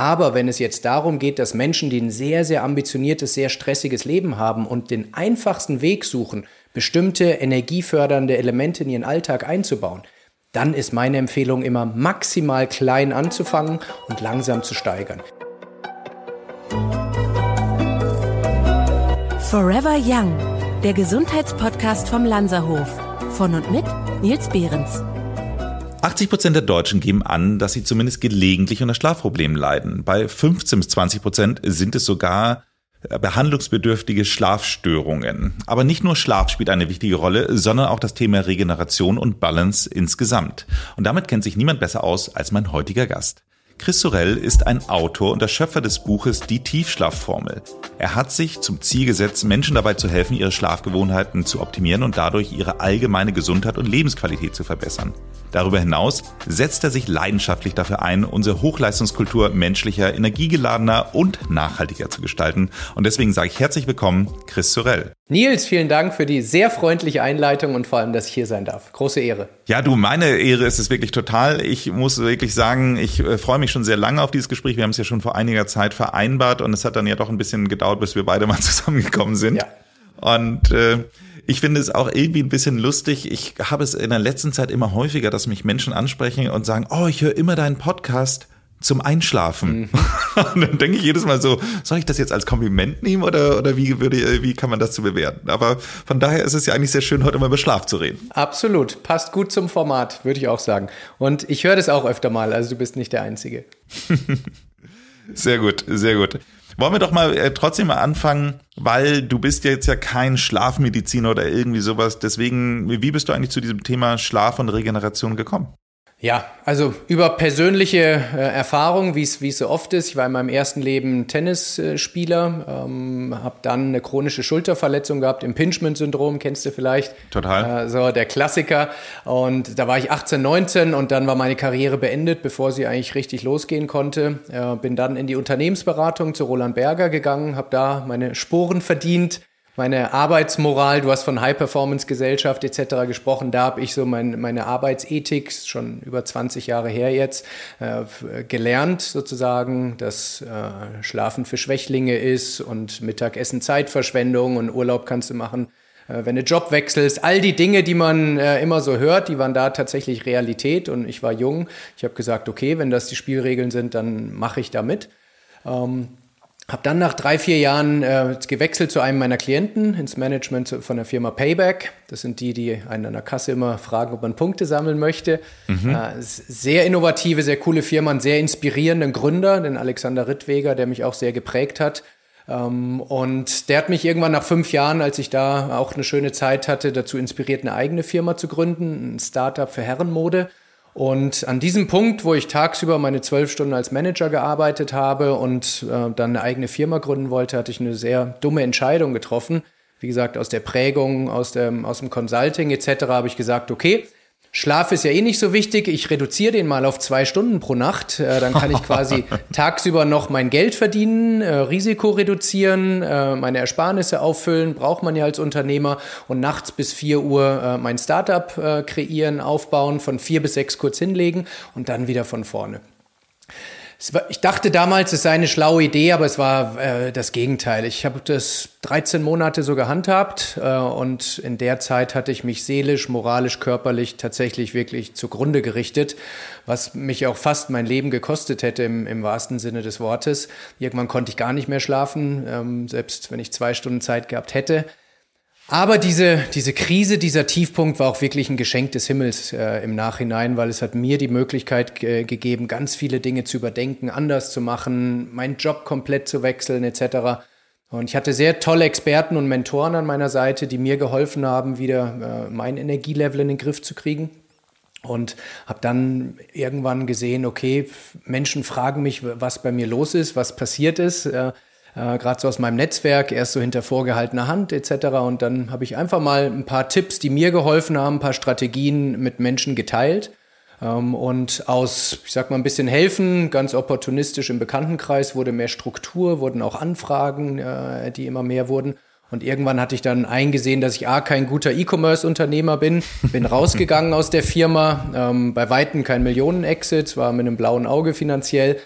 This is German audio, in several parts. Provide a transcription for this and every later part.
Aber wenn es jetzt darum geht, dass Menschen, die ein sehr, sehr ambitioniertes, sehr stressiges Leben haben und den einfachsten Weg suchen, bestimmte energiefördernde Elemente in ihren Alltag einzubauen, dann ist meine Empfehlung immer maximal klein anzufangen und langsam zu steigern. Forever Young, der Gesundheitspodcast vom Lanzerhof. Von und mit Nils Behrens. 80 Prozent der Deutschen geben an, dass sie zumindest gelegentlich unter Schlafproblemen leiden. Bei 15 bis 20 Prozent sind es sogar äh, behandlungsbedürftige Schlafstörungen. Aber nicht nur Schlaf spielt eine wichtige Rolle, sondern auch das Thema Regeneration und Balance insgesamt. Und damit kennt sich niemand besser aus als mein heutiger Gast. Chris Sorel ist ein Autor und der Schöpfer des Buches Die Tiefschlafformel. Er hat sich zum Ziel gesetzt, Menschen dabei zu helfen, ihre Schlafgewohnheiten zu optimieren und dadurch ihre allgemeine Gesundheit und Lebensqualität zu verbessern. Darüber hinaus setzt er sich leidenschaftlich dafür ein, unsere Hochleistungskultur menschlicher, energiegeladener und nachhaltiger zu gestalten. Und deswegen sage ich herzlich willkommen, Chris Sorel. Nils, vielen Dank für die sehr freundliche Einleitung und vor allem, dass ich hier sein darf. Große Ehre. Ja, du, meine Ehre ist es wirklich total. Ich muss wirklich sagen, ich äh, freue mich schon sehr lange auf dieses Gespräch. Wir haben es ja schon vor einiger Zeit vereinbart und es hat dann ja doch ein bisschen gedauert, bis wir beide mal zusammengekommen sind. Ja. Und äh, ich finde es auch irgendwie ein bisschen lustig. Ich habe es in der letzten Zeit immer häufiger, dass mich Menschen ansprechen und sagen, oh, ich höre immer deinen Podcast zum Einschlafen. Mhm. Und dann denke ich jedes Mal so, soll ich das jetzt als Kompliment nehmen oder, oder wie, würde, wie kann man das zu bewerten? Aber von daher ist es ja eigentlich sehr schön, heute mal über Schlaf zu reden. Absolut. Passt gut zum Format, würde ich auch sagen. Und ich höre das auch öfter mal, also du bist nicht der Einzige. sehr gut, sehr gut. Wollen wir doch mal äh, trotzdem mal anfangen, weil du bist jetzt ja kein Schlafmediziner oder irgendwie sowas. Deswegen, wie bist du eigentlich zu diesem Thema Schlaf und Regeneration gekommen? Ja, also über persönliche äh, Erfahrungen, wie es so oft ist. Ich war in meinem ersten Leben Tennisspieler, ähm, habe dann eine chronische Schulterverletzung gehabt, Impingement-Syndrom, kennst du vielleicht? Total. Äh, so der Klassiker. Und da war ich 18, 19 und dann war meine Karriere beendet, bevor sie eigentlich richtig losgehen konnte. Äh, bin dann in die Unternehmensberatung zu Roland Berger gegangen, habe da meine Sporen verdient meine Arbeitsmoral, du hast von High-Performance-Gesellschaft etc. gesprochen, da habe ich so mein, meine Arbeitsethik, schon über 20 Jahre her jetzt, äh, gelernt sozusagen, dass äh, Schlafen für Schwächlinge ist und Mittagessen Zeitverschwendung und Urlaub kannst du machen, äh, wenn du Job wechselst. All die Dinge, die man äh, immer so hört, die waren da tatsächlich Realität und ich war jung. Ich habe gesagt, okay, wenn das die Spielregeln sind, dann mache ich da mit. Ähm, habe dann nach drei, vier Jahren äh, gewechselt zu einem meiner Klienten ins Management von der Firma Payback. Das sind die, die einen an der Kasse immer fragen, ob man Punkte sammeln möchte. Mhm. Äh, sehr innovative, sehr coole Firma, einen sehr inspirierenden Gründer, den Alexander Rittweger, der mich auch sehr geprägt hat. Ähm, und der hat mich irgendwann nach fünf Jahren, als ich da auch eine schöne Zeit hatte, dazu inspiriert, eine eigene Firma zu gründen, ein Startup für Herrenmode. Und an diesem Punkt, wo ich tagsüber meine zwölf Stunden als Manager gearbeitet habe und äh, dann eine eigene Firma gründen wollte, hatte ich eine sehr dumme Entscheidung getroffen. Wie gesagt, aus der Prägung, aus dem, aus dem Consulting etc. habe ich gesagt, okay, Schlaf ist ja eh nicht so wichtig. Ich reduziere den mal auf zwei Stunden pro Nacht. Äh, dann kann ich quasi tagsüber noch mein Geld verdienen, äh, Risiko reduzieren, äh, meine Ersparnisse auffüllen, braucht man ja als Unternehmer. Und nachts bis vier Uhr äh, mein Startup äh, kreieren, aufbauen, von vier bis sechs kurz hinlegen und dann wieder von vorne. Ich dachte damals, es sei eine schlaue Idee, aber es war äh, das Gegenteil. Ich habe das 13 Monate so gehandhabt äh, und in der Zeit hatte ich mich seelisch, moralisch, körperlich tatsächlich wirklich zugrunde gerichtet, was mich auch fast mein Leben gekostet hätte im, im wahrsten Sinne des Wortes. Irgendwann konnte ich gar nicht mehr schlafen, ähm, selbst wenn ich zwei Stunden Zeit gehabt hätte. Aber diese, diese Krise, dieser Tiefpunkt war auch wirklich ein Geschenk des Himmels äh, im Nachhinein, weil es hat mir die Möglichkeit äh, gegeben, ganz viele Dinge zu überdenken, anders zu machen, meinen Job komplett zu wechseln etc. Und ich hatte sehr tolle Experten und Mentoren an meiner Seite, die mir geholfen haben, wieder äh, mein Energielevel in den Griff zu kriegen. Und habe dann irgendwann gesehen, okay, Menschen fragen mich, was bei mir los ist, was passiert ist. Äh, äh, gerade so aus meinem Netzwerk, erst so hinter vorgehaltener Hand etc. Und dann habe ich einfach mal ein paar Tipps, die mir geholfen haben, ein paar Strategien mit Menschen geteilt. Ähm, und aus, ich sag mal, ein bisschen helfen, ganz opportunistisch im Bekanntenkreis wurde mehr Struktur, wurden auch Anfragen, äh, die immer mehr wurden. Und irgendwann hatte ich dann eingesehen, dass ich A, kein guter E-Commerce-Unternehmer bin, bin rausgegangen aus der Firma, ähm, bei Weitem kein Millionen-Exit, war mit einem blauen Auge finanziell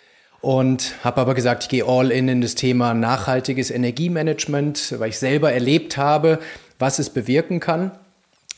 und habe aber gesagt, ich gehe all in in das Thema nachhaltiges Energiemanagement, weil ich selber erlebt habe, was es bewirken kann.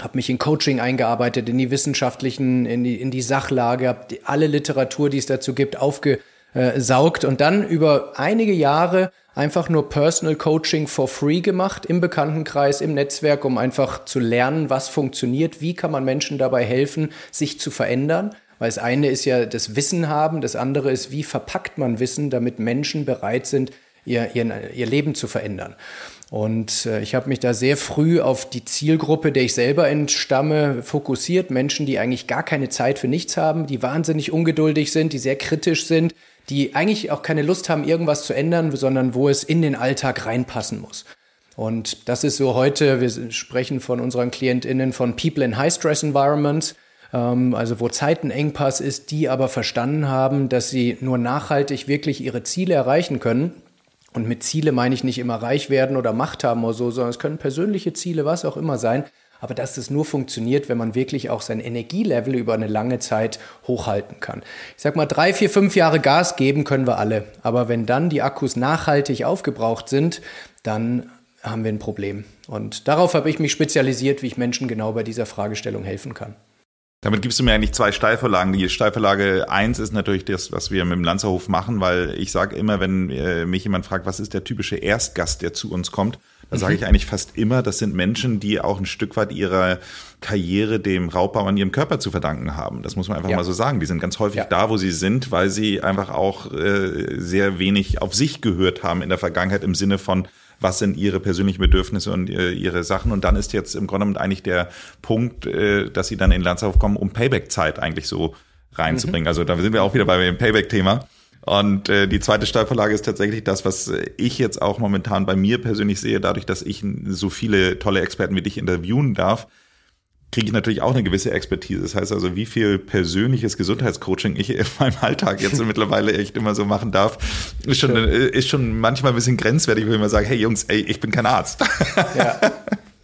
Habe mich in Coaching eingearbeitet, in die wissenschaftlichen, in die, in die Sachlage, habe alle Literatur, die es dazu gibt, aufgesaugt und dann über einige Jahre einfach nur Personal Coaching for free gemacht im Bekanntenkreis, im Netzwerk, um einfach zu lernen, was funktioniert, wie kann man Menschen dabei helfen, sich zu verändern. Weil das eine ist ja das Wissen haben, das andere ist, wie verpackt man Wissen, damit Menschen bereit sind, ihr, ihr, ihr Leben zu verändern. Und äh, ich habe mich da sehr früh auf die Zielgruppe, der ich selber entstamme, fokussiert. Menschen, die eigentlich gar keine Zeit für nichts haben, die wahnsinnig ungeduldig sind, die sehr kritisch sind, die eigentlich auch keine Lust haben, irgendwas zu ändern, sondern wo es in den Alltag reinpassen muss. Und das ist so heute, wir sprechen von unseren KlientInnen von People in High Stress Environments also wo Zeitenengpass ist, die aber verstanden haben, dass sie nur nachhaltig wirklich ihre Ziele erreichen können. Und mit Ziele meine ich nicht immer reich werden oder Macht haben oder so, sondern es können persönliche Ziele, was auch immer sein. Aber dass es nur funktioniert, wenn man wirklich auch sein Energielevel über eine lange Zeit hochhalten kann. Ich sag mal, drei, vier, fünf Jahre Gas geben können wir alle. Aber wenn dann die Akkus nachhaltig aufgebraucht sind, dann haben wir ein Problem. Und darauf habe ich mich spezialisiert, wie ich Menschen genau bei dieser Fragestellung helfen kann. Damit gibst du mir eigentlich zwei Steilvorlagen. Die Steilvorlage eins ist natürlich das, was wir mit dem Lanzerhof machen, weil ich sage immer, wenn äh, mich jemand fragt, was ist der typische Erstgast, der zu uns kommt, dann sage mhm. ich eigentlich fast immer, das sind Menschen, die auch ein Stück weit ihrer Karriere dem Raubbau an ihrem Körper zu verdanken haben. Das muss man einfach ja. mal so sagen. Die sind ganz häufig ja. da, wo sie sind, weil sie einfach auch äh, sehr wenig auf sich gehört haben in der Vergangenheit im Sinne von, was sind ihre persönlichen Bedürfnisse und äh, ihre Sachen. Und dann ist jetzt im Grunde genommen eigentlich der Punkt, äh, dass sie dann in Landsdorf kommen, um Payback-Zeit eigentlich so reinzubringen. Mhm. Also da sind wir auch wieder bei dem Payback-Thema. Und äh, die zweite Steilvorlage ist tatsächlich das, was ich jetzt auch momentan bei mir persönlich sehe, dadurch, dass ich so viele tolle Experten wie dich interviewen darf, kriege ich natürlich auch eine gewisse Expertise. Das heißt also, wie viel persönliches Gesundheitscoaching ich in meinem Alltag jetzt mittlerweile echt immer so machen darf, ist schon, ist schon manchmal ein bisschen grenzwertig, wenn ich immer sage, hey Jungs, ey, ich bin kein Arzt. Ja.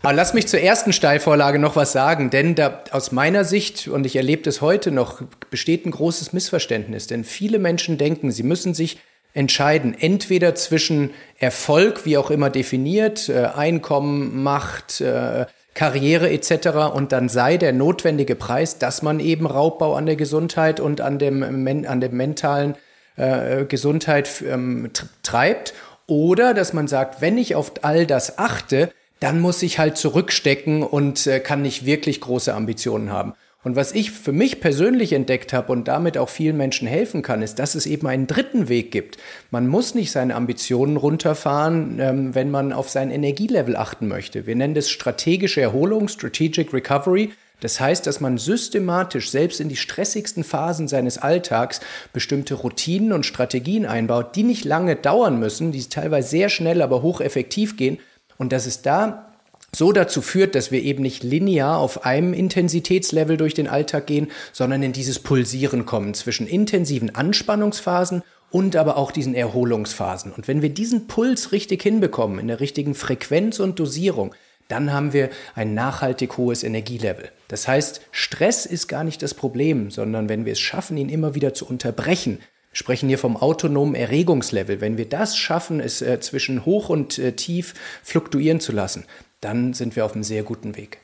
Aber lass mich zur ersten Steilvorlage noch was sagen, denn da aus meiner Sicht, und ich erlebe das heute noch, besteht ein großes Missverständnis. Denn viele Menschen denken, sie müssen sich entscheiden, entweder zwischen Erfolg, wie auch immer definiert, äh, Einkommen, Macht, äh, Karriere etc. Und dann sei der notwendige Preis, dass man eben Raubbau an der Gesundheit und an dem, an dem mentalen äh, Gesundheit ähm, treibt. Oder dass man sagt, wenn ich auf all das achte, dann muss ich halt zurückstecken und äh, kann nicht wirklich große Ambitionen haben. Und was ich für mich persönlich entdeckt habe und damit auch vielen Menschen helfen kann, ist, dass es eben einen dritten Weg gibt. Man muss nicht seine Ambitionen runterfahren, ähm, wenn man auf sein Energielevel achten möchte. Wir nennen das strategische Erholung, Strategic Recovery. Das heißt, dass man systematisch selbst in die stressigsten Phasen seines Alltags bestimmte Routinen und Strategien einbaut, die nicht lange dauern müssen, die teilweise sehr schnell, aber hocheffektiv gehen. Und dass es da so dazu führt, dass wir eben nicht linear auf einem Intensitätslevel durch den Alltag gehen, sondern in dieses Pulsieren kommen zwischen intensiven Anspannungsphasen und aber auch diesen Erholungsphasen. Und wenn wir diesen Puls richtig hinbekommen, in der richtigen Frequenz und Dosierung, dann haben wir ein nachhaltig hohes Energielevel. Das heißt, Stress ist gar nicht das Problem, sondern wenn wir es schaffen, ihn immer wieder zu unterbrechen, sprechen hier vom autonomen Erregungslevel. Wenn wir das schaffen, es äh, zwischen hoch und äh, tief fluktuieren zu lassen, dann sind wir auf einem sehr guten Weg.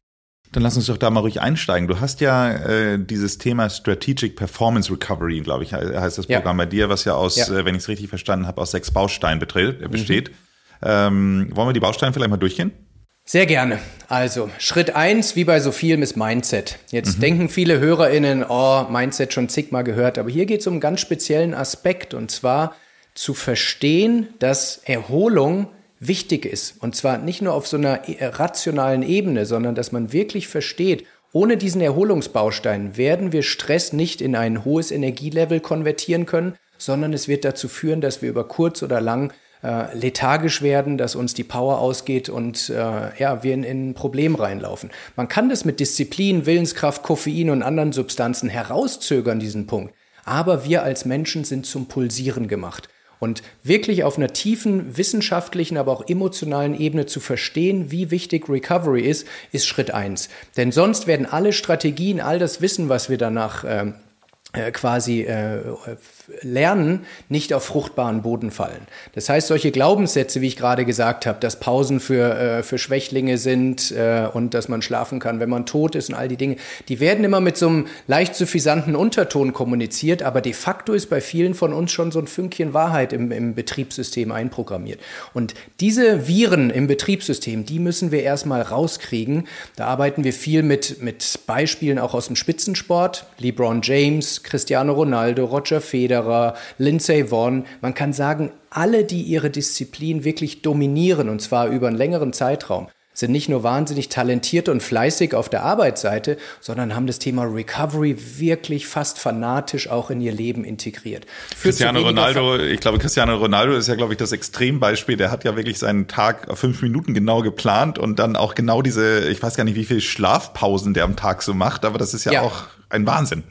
Dann lass uns doch da mal ruhig einsteigen. Du hast ja äh, dieses Thema Strategic Performance Recovery, glaube ich, heißt das Programm ja. bei dir, was ja aus, ja. Äh, wenn ich es richtig verstanden habe, aus sechs Bausteinen äh, besteht. Mhm. Ähm, wollen wir die Bausteine vielleicht mal durchgehen? Sehr gerne. Also, Schritt eins, wie bei so vielem, ist Mindset. Jetzt mhm. denken viele HörerInnen, oh, Mindset schon zigmal gehört, aber hier geht es um einen ganz speziellen Aspekt und zwar zu verstehen, dass Erholung wichtig ist. Und zwar nicht nur auf so einer äh, rationalen Ebene, sondern dass man wirklich versteht, ohne diesen Erholungsbaustein werden wir Stress nicht in ein hohes Energielevel konvertieren können, sondern es wird dazu führen, dass wir über kurz oder lang äh, lethargisch werden, dass uns die Power ausgeht und äh, ja, wir in, in ein Problem reinlaufen. Man kann das mit Disziplin, Willenskraft, Koffein und anderen Substanzen herauszögern, diesen Punkt. Aber wir als Menschen sind zum Pulsieren gemacht. Und wirklich auf einer tiefen wissenschaftlichen, aber auch emotionalen Ebene zu verstehen, wie wichtig Recovery ist, ist Schritt eins. Denn sonst werden alle Strategien, all das Wissen, was wir danach äh, äh quasi äh, lernen, nicht auf fruchtbaren Boden fallen. Das heißt, solche Glaubenssätze, wie ich gerade gesagt habe, dass Pausen für, äh, für Schwächlinge sind äh, und dass man schlafen kann, wenn man tot ist und all die Dinge, die werden immer mit so einem leicht suffisanten Unterton kommuniziert, aber de facto ist bei vielen von uns schon so ein Fünkchen Wahrheit im, im Betriebssystem einprogrammiert. Und diese Viren im Betriebssystem, die müssen wir erstmal rauskriegen. Da arbeiten wir viel mit, mit Beispielen auch aus dem Spitzensport. LeBron James, Cristiano Ronaldo, Roger Federer, Lindsay Vonn. Man kann sagen, alle, die ihre Disziplin wirklich dominieren, und zwar über einen längeren Zeitraum, sind nicht nur wahnsinnig talentiert und fleißig auf der Arbeitsseite, sondern haben das Thema Recovery wirklich fast fanatisch auch in ihr Leben integriert. Führt Cristiano Ronaldo, ich glaube, Cristiano Ronaldo ist ja, glaube ich, das Extrembeispiel. Der hat ja wirklich seinen Tag auf fünf Minuten genau geplant und dann auch genau diese, ich weiß gar nicht, wie viele Schlafpausen der am Tag so macht, aber das ist ja, ja. auch ein Wahnsinn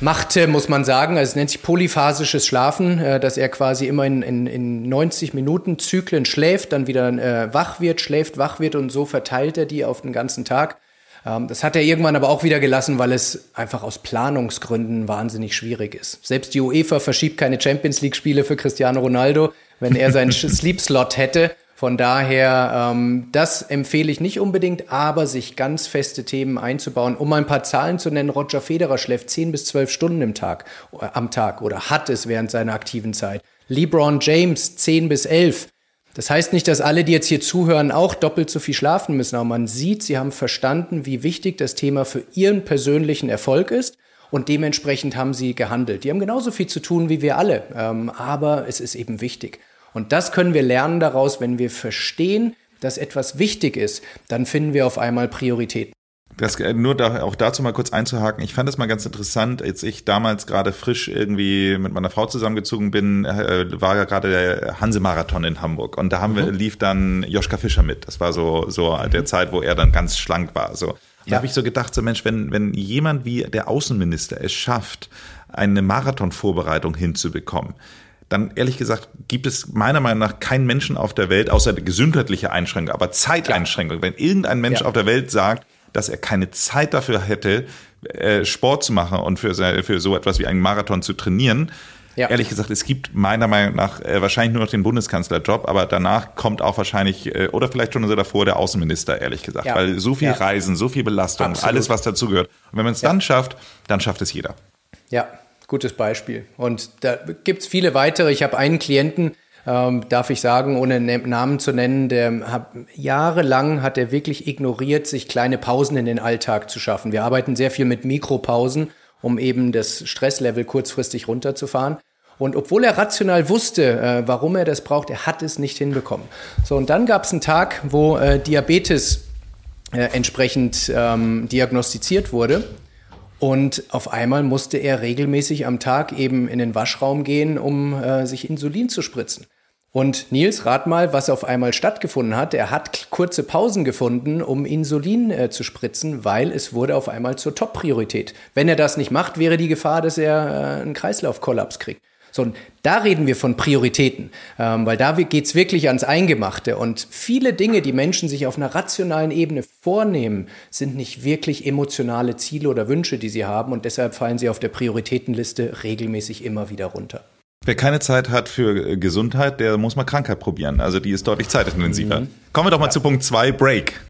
machte, muss man sagen. Also es nennt sich polyphasisches Schlafen, äh, dass er quasi immer in, in, in 90 Minuten Zyklen schläft, dann wieder äh, wach wird, schläft, wach wird und so verteilt er die auf den ganzen Tag. Ähm, das hat er irgendwann aber auch wieder gelassen, weil es einfach aus Planungsgründen wahnsinnig schwierig ist. Selbst die UEFA verschiebt keine Champions League Spiele für Cristiano Ronaldo, wenn er seinen Sleep Slot hätte. Von daher, ähm, das empfehle ich nicht unbedingt, aber sich ganz feste Themen einzubauen. Um ein paar Zahlen zu nennen, Roger Federer schläft 10 bis 12 Stunden im Tag, äh, am Tag oder hat es während seiner aktiven Zeit. LeBron James 10 bis 11. Das heißt nicht, dass alle, die jetzt hier zuhören, auch doppelt so viel schlafen müssen, aber man sieht, sie haben verstanden, wie wichtig das Thema für ihren persönlichen Erfolg ist und dementsprechend haben sie gehandelt. Die haben genauso viel zu tun wie wir alle, ähm, aber es ist eben wichtig. Und das können wir lernen daraus, wenn wir verstehen, dass etwas wichtig ist, dann finden wir auf einmal Prioritäten. Das, äh, nur da, auch dazu mal kurz einzuhaken. Ich fand das mal ganz interessant, als ich damals gerade frisch irgendwie mit meiner Frau zusammengezogen bin, äh, war ja gerade der Hanse-Marathon in Hamburg. Und da haben wir, mhm. lief dann Joschka Fischer mit. Das war so, so mhm. der Zeit, wo er dann ganz schlank war. So. Da ja. habe ich so gedacht, so Mensch, wenn, wenn jemand wie der Außenminister es schafft, eine Marathonvorbereitung hinzubekommen, dann ehrlich gesagt gibt es meiner Meinung nach keinen Menschen auf der Welt, außer gesundheitliche Einschränkung, aber Zeiteinschränkung. Wenn irgendein Mensch ja. auf der Welt sagt, dass er keine Zeit dafür hätte, äh, Sport zu machen und für, für so etwas wie einen Marathon zu trainieren, ja. Ehrlich gesagt, es gibt meiner Meinung nach äh, wahrscheinlich nur noch den Bundeskanzlerjob, aber danach kommt auch wahrscheinlich, äh, oder vielleicht schon so davor, der Außenminister, ehrlich gesagt. Ja. Weil so viel ja. Reisen, so viel Belastung, Absolut. alles, was dazugehört. Und wenn man es dann schafft, dann schafft es jeder. Ja, gutes Beispiel. Und da gibt es viele weitere. Ich habe einen Klienten, ähm, darf ich sagen, ohne ne-, Namen zu nennen, der hat, jahrelang hat er wirklich ignoriert, sich kleine Pausen in den Alltag zu schaffen. Wir arbeiten sehr viel mit Mikropausen, um eben das Stresslevel kurzfristig runterzufahren. Und obwohl er rational wusste, äh, warum er das braucht, er hat es nicht hinbekommen. So, und dann gab es einen Tag, wo äh, Diabetes äh, entsprechend ähm, diagnostiziert wurde. Und auf einmal musste er regelmäßig am Tag eben in den Waschraum gehen, um äh, sich Insulin zu spritzen. Und Nils, rat mal, was auf einmal stattgefunden hat. Er hat kurze Pausen gefunden, um Insulin äh, zu spritzen, weil es wurde auf einmal zur Top-Priorität. Wenn er das nicht macht, wäre die Gefahr, dass er äh, einen Kreislaufkollaps kriegt. So, und da reden wir von Prioritäten, ähm, weil da geht's wirklich ans Eingemachte. Und viele Dinge, die Menschen sich auf einer rationalen Ebene vornehmen, sind nicht wirklich emotionale Ziele oder Wünsche, die sie haben. Und deshalb fallen sie auf der Prioritätenliste regelmäßig immer wieder runter. Wer keine Zeit hat für Gesundheit, der muss mal Krankheit probieren. Also die ist deutlich zeitintensiver. Mhm. Kommen wir doch mal ja. zu Punkt zwei Break.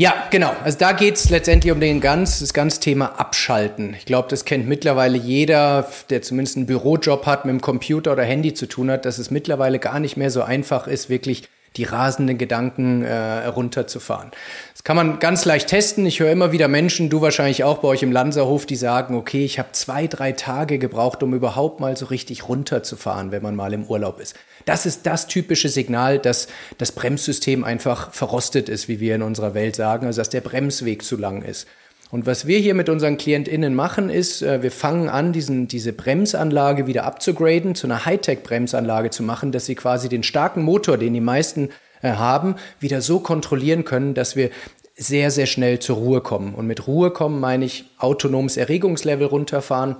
Ja, genau. Also da geht's letztendlich um den ganz, das ganze Thema Abschalten. Ich glaube, das kennt mittlerweile jeder, der zumindest einen Bürojob hat, mit dem Computer oder Handy zu tun hat, dass es mittlerweile gar nicht mehr so einfach ist, wirklich die rasenden Gedanken äh, runterzufahren. Das kann man ganz leicht testen. Ich höre immer wieder Menschen, du wahrscheinlich auch bei euch im Lanzerhof, die sagen, okay, ich habe zwei, drei Tage gebraucht, um überhaupt mal so richtig runterzufahren, wenn man mal im Urlaub ist. Das ist das typische Signal, dass das Bremssystem einfach verrostet ist, wie wir in unserer Welt sagen, also dass der Bremsweg zu lang ist. Und was wir hier mit unseren KlientInnen machen, ist, äh, wir fangen an, diesen, diese Bremsanlage wieder abzugraden, zu einer Hightech-Bremsanlage zu machen, dass sie quasi den starken Motor, den die meisten äh, haben, wieder so kontrollieren können, dass wir sehr, sehr schnell zur Ruhe kommen. Und mit Ruhe kommen meine ich autonomes Erregungslevel runterfahren,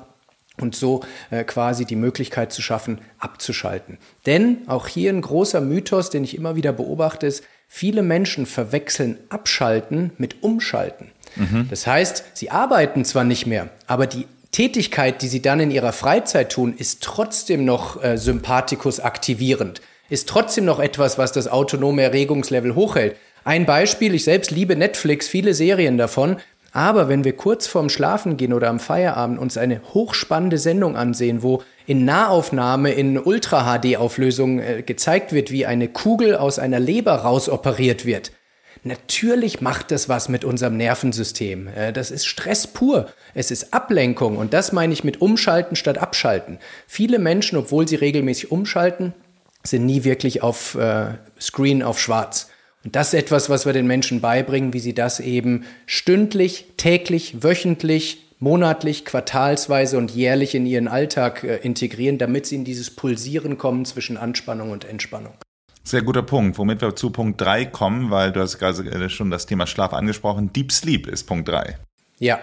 und so äh, quasi die Möglichkeit zu schaffen, abzuschalten. Denn auch hier ein großer Mythos, den ich immer wieder beobachte, ist, viele Menschen verwechseln Abschalten mit Umschalten. Mhm. Das heißt, sie arbeiten zwar nicht mehr, aber die Tätigkeit, die sie dann in ihrer Freizeit tun, ist trotzdem noch äh, sympathikus aktivierend, ist trotzdem noch etwas, was das autonome Erregungslevel hochhält. Ein Beispiel, ich selbst liebe Netflix, viele Serien davon, aber wenn wir kurz vorm Schlafen gehen oder am Feierabend uns eine hochspannende Sendung ansehen, wo in Nahaufnahme in Ultra-HD-Auflösung äh, gezeigt wird, wie eine Kugel aus einer Leber rausoperiert wird, Natürlich macht das was mit unserem Nervensystem. Äh, das ist Stress pur. Es ist Ablenkung. Und das meine ich mit Umschalten statt Abschalten. Viele Menschen, obwohl sie regelmäßig umschalten, sind nie wirklich auf äh, Screen auf schwarz. Und das ist etwas, was wir den Menschen beibringen, wie sie das eben stündlich, täglich, wöchentlich, monatlich, quartalsweise und jährlich in ihren Alltag äh, integrieren, damit sie in dieses Pulsieren kommen zwischen Anspannung und Entspannung. Sehr guter Punkt, womit wir zu Punkt 3 kommen, weil du hast gerade schon das Thema Schlaf angesprochen. Deep Sleep ist Punkt 3. Ja.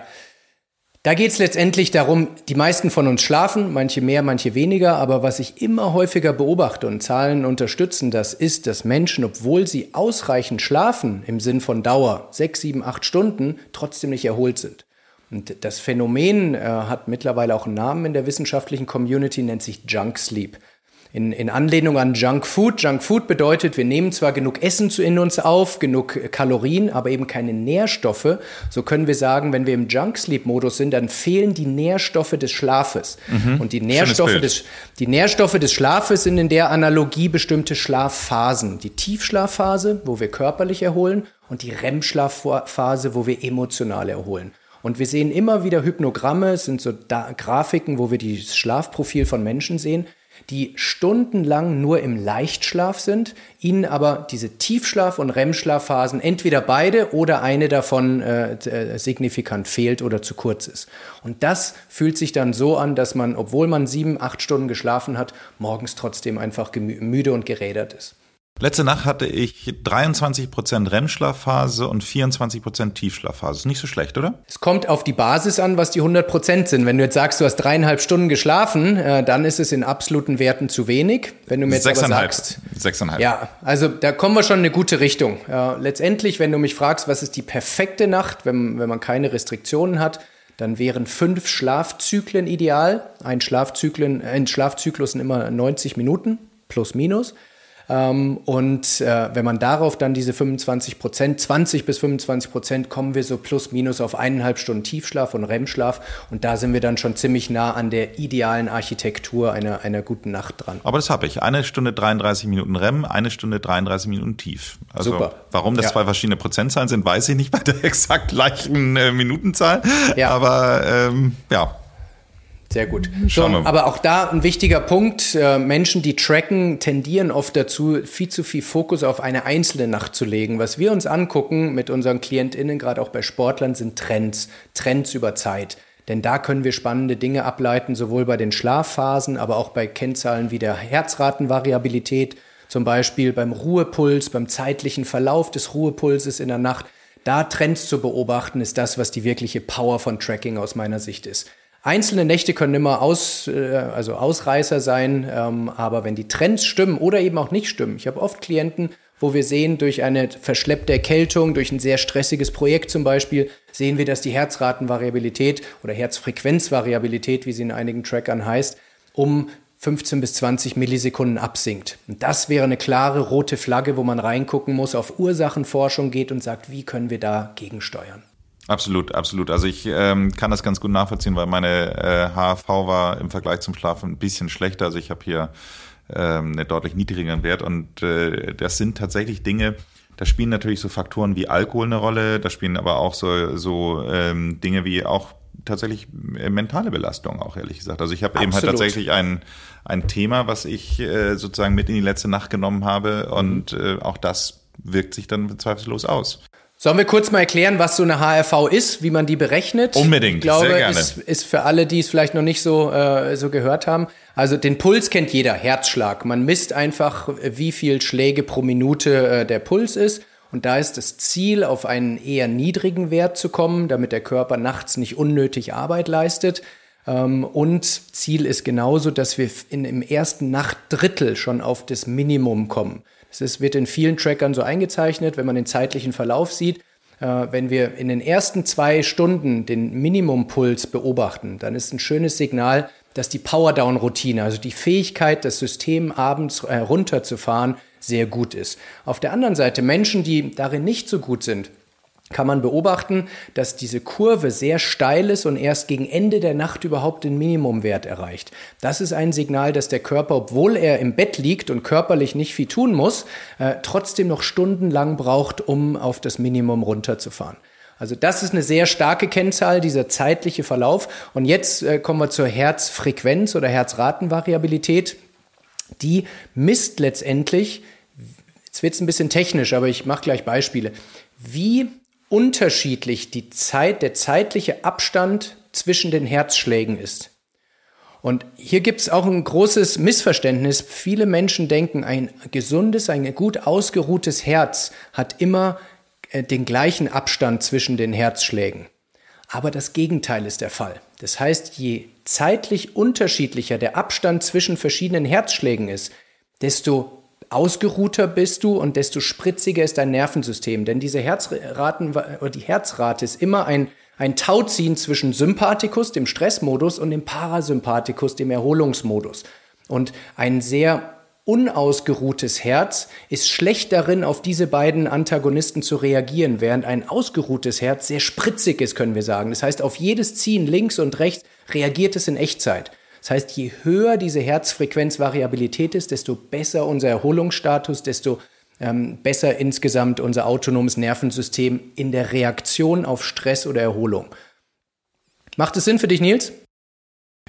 Da geht es letztendlich darum, die meisten von uns schlafen, manche mehr, manche weniger, aber was ich immer häufiger beobachte und Zahlen unterstützen das, ist, dass Menschen, obwohl sie ausreichend schlafen, im Sinn von Dauer, sechs, sieben, acht Stunden, trotzdem nicht erholt sind. Und das Phänomen äh, hat mittlerweile auch einen Namen in der wissenschaftlichen Community, nennt sich Junk Sleep in, in Anlehnung an Junk Food. Junk Food bedeutet, wir nehmen zwar genug Essen in uns auf, genug Kalorien, aber eben keine Nährstoffe. So können wir sagen, wenn wir im Junk Sleep Modus sind, dann fehlen die Nährstoffe des Schlafes. Mhm. Und die Nährstoffe des, die Nährstoffe des Schlafes sind in der Analogie bestimmte Schlafphasen. Die Tiefschlafphase, wo wir körperlich erholen und die REM-Schlafphase, wo wir emotional erholen. Und wir sehen immer wieder Hypnogramme, sind so da Grafiken, wo wir das Schlafprofil von Menschen sehen die stundenlang nur im Leichtschlaf sind, ihnen aber diese Tiefschlaf- und REM-Schlafphasen entweder beide oder eine davon äh, äh, signifikant fehlt oder zu kurz ist. Und das fühlt sich dann so an, dass man, obwohl man sieben, acht Stunden geschlafen hat, morgens trotzdem einfach müde und gerädert ist. Letzte Nacht hatte ich 23% REM-Schlafphase und 24% Tiefschlafphase. Ist nicht so schlecht, oder? Es kommt auf die Basis an, was die 100% sind. Wenn du jetzt sagst, du hast dreieinhalb Stunden geschlafen, äh, dann ist es in absoluten Werten zu wenig. Wenn du mir jetzt Sechseinhalb. sagst... Sechseinhalb. Ja, also da kommen wir schon in eine gute Richtung. Äh, letztendlich, wenn du mich fragst, was ist die perfekte Nacht, wenn, wenn man keine Restriktionen hat, dann wären fünf Schlafzyklen ideal. Ein, Schlafzyklen, ein Schlafzyklus sind immer 90 Minuten, plus minus. Ähm, und äh, wenn man darauf dann diese 25 Prozent, 20 bis 25 Prozent, kommen wir so plus minus auf eineinhalb Stunden Tiefschlaf und REM-Schlaf. Und da sind wir dann schon ziemlich nah an der idealen Architektur einer, einer guten Nacht dran. Aber das habe ich. Eine Stunde 33 Minuten REM, eine Stunde 33 Minuten Tief. Also Super. Warum das ja. zwei verschiedene Prozentzahlen sind, weiß ich nicht bei der exakt gleichen äh, Minutenzahl. Ja. Aber ähm, ja, sehr gut. So, aber auch da ein wichtiger Punkt. Äh, Menschen, die tracken, tendieren oft dazu, viel zu viel Fokus auf eine einzelne Nacht zu legen. Was wir uns angucken mit unseren KlientInnen, gerade auch bei Sportlern, sind Trends. Trends über Zeit. Denn da können wir spannende Dinge ableiten, sowohl bei den Schlafphasen, aber auch bei Kennzahlen wie der Herzratenvariabilität, zum Beispiel beim Ruhepuls, beim zeitlichen Verlauf des Ruhepulses in der Nacht. Da Trends zu beobachten, ist das, was die wirkliche Power von Tracking aus meiner Sicht ist. Einzelne Nächte können immer aus, äh, also Ausreißer sein, ähm, aber wenn die Trends stimmen oder eben auch nicht stimmen. Ich habe oft Klienten, wo wir sehen, durch eine verschleppte Erkältung, durch ein sehr stressiges Projekt zum Beispiel, sehen wir, dass die Herzratenvariabilität oder Herzfrequenzvariabilität, wie sie in einigen Trackern heißt, um 15 bis 20 Millisekunden absinkt. Und das wäre eine klare rote Flagge, wo man reingucken muss, auf Ursachenforschung geht und sagt, wie können wir da gegensteuern. Absolut, absolut. Also ich ähm, kann das ganz gut nachvollziehen, weil meine äh, HAV war im Vergleich zum Schlafen ein bisschen schlechter. Also ich habe hier ähm, einen deutlich niedrigeren Wert und äh, das sind tatsächlich Dinge, da spielen natürlich so Faktoren wie Alkohol eine Rolle, da spielen aber auch so, so ähm, Dinge wie auch tatsächlich äh, mentale Belastung auch ehrlich gesagt. Also ich habe eben halt tatsächlich ein, ein Thema, was ich äh, sozusagen mit in die letzte Nacht genommen habe und äh, auch das wirkt sich dann zweifellos aus. Sollen wir kurz mal erklären, was so eine HRV ist, wie man die berechnet? Unbedingt, ich glaube, sehr gerne. Ist, ist für alle, die es vielleicht noch nicht so, äh, so gehört haben. Also den Puls kennt jeder, Herzschlag. Man misst einfach, wie viel Schläge pro Minute äh, der Puls ist. Und da ist das Ziel, auf einen eher niedrigen Wert zu kommen, damit der Körper nachts nicht unnötig Arbeit leistet. Ähm, und Ziel ist genauso, dass wir in, im ersten Nachtdrittel schon auf das Minimum kommen. Es wird in vielen Trackern so eingezeichnet, wenn man den zeitlichen Verlauf sieht. äh, wenn wir in den ersten zwei Stunden den Minimumpuls beobachten, dann ist ein schönes Signal, dass die Powerdown-Routine, also die Fähigkeit, das System abends äh, runterzufahren, sehr gut ist. Auf der anderen Seite Menschen, die darin nicht so gut sind, kann man beobachten, dass diese Kurve sehr steil ist und erst gegen Ende der Nacht überhaupt den Minimumwert erreicht. Das ist ein Signal, dass der Körper, obwohl er im Bett liegt und körperlich nicht viel tun muss, äh, trotzdem noch stundenlang braucht, um auf das Minimum runterzufahren. Also das ist eine sehr starke Kennzahl, dieser zeitliche Verlauf. Und jetzt äh, kommen wir zur Herzfrequenz oder Herzratenvariabilität. Die misst letztendlich, jetzt wird es ein bisschen technisch, aber ich mache gleich Beispiele, wie unterschiedlich die Zeit, der zeitliche Abstand zwischen den Herzschlägen ist. Und hier gibt es auch ein großes Missverständnis. Viele Menschen denken, ein gesundes, ein gut ausgeruhtes Herz hat immer äh, den gleichen Abstand zwischen den Herzschlägen. Aber das Gegenteil ist der Fall. Das heißt, je zeitlich unterschiedlicher der Abstand zwischen verschiedenen Herzschlägen ist, desto ausgeruhter bist du und desto spritziger ist dein Nervensystem. Denn diese Herzraten, oder die Herzrate ist immer ein, ein Tauziehen zwischen Sympathikus, dem Stressmodus, und dem Parasympathikus, dem Erholungsmodus. Und ein sehr unausgeruhtes Herz ist schlecht darin, auf diese beiden Antagonisten zu reagieren, während ein ausgeruhtes Herz sehr spritzig ist, können wir sagen. Das heißt, auf jedes Ziehen links und rechts reagiert es in Echtzeit. Das heißt, je höher diese Herzfrequenzvariabilität ist, desto besser unser Erholungsstatus, desto ähm, besser insgesamt unser autonomes Nervensystem in der Reaktion auf Stress oder Erholung. Macht es Sinn für dich, Nils?